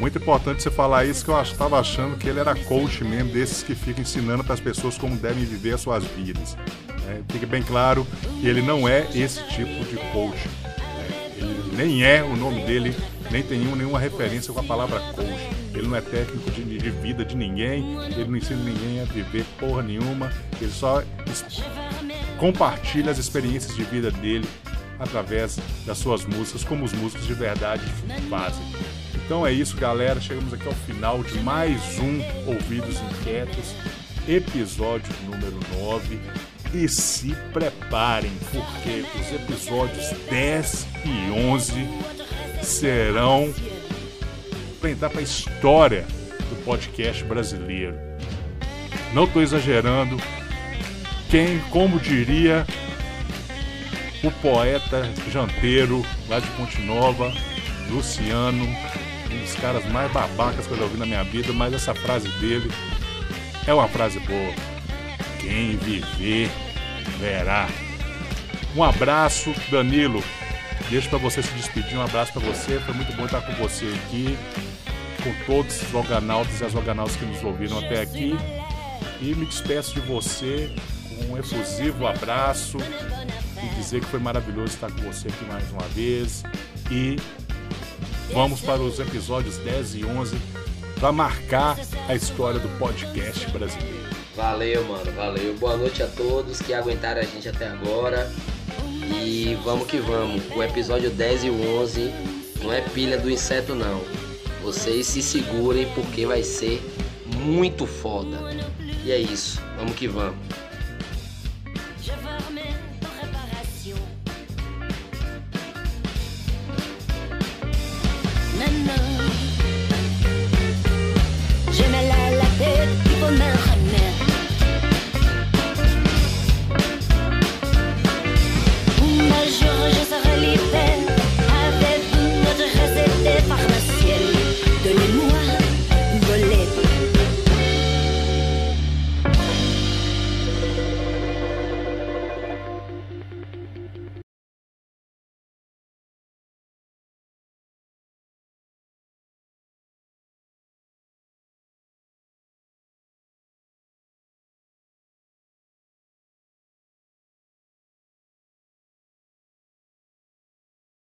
Speaker 2: Muito importante você falar isso, que eu estava achando que ele era coach mesmo, desses que ficam ensinando para as pessoas como devem viver as suas vidas. É, fique bem claro que ele não é esse tipo de coach. É, ele nem é o nome dele, nem tem nenhuma referência com a palavra coach. Ele não é técnico de, de vida de ninguém, ele não ensina ninguém a viver porra nenhuma, ele só compartilha as experiências de vida dele através das suas músicas, como os músicos de verdade fazem. Então é isso, galera. Chegamos aqui ao final de mais um Ouvidos Inquietos, episódio número 9. E se preparem, porque os episódios 10 e 11 serão para entrar para a história do podcast brasileiro. Não estou exagerando. Quem, como diria o poeta janteiro lá de Ponte Nova, Luciano, um dos caras mais babacas que eu já ouvi na minha vida, mas essa frase dele é uma frase boa. Quem viver, verá. Um abraço, Danilo. Deixo para você se despedir. Um abraço para você. Foi muito bom estar com você aqui, com todos os organautas e as organautas que nos ouviram até aqui. E me despeço de você com um efusivo abraço e dizer que foi maravilhoso estar com você aqui mais uma vez. E Vamos para os episódios 10 e 11 para marcar a história do podcast brasileiro.
Speaker 3: Valeu, mano, valeu. Boa noite a todos que aguentaram a gente até agora. E vamos que vamos. O episódio 10 e 11 não é pilha do inseto, não. Vocês se segurem porque vai ser muito foda. E é isso. Vamos que vamos. Je me la tête, il faut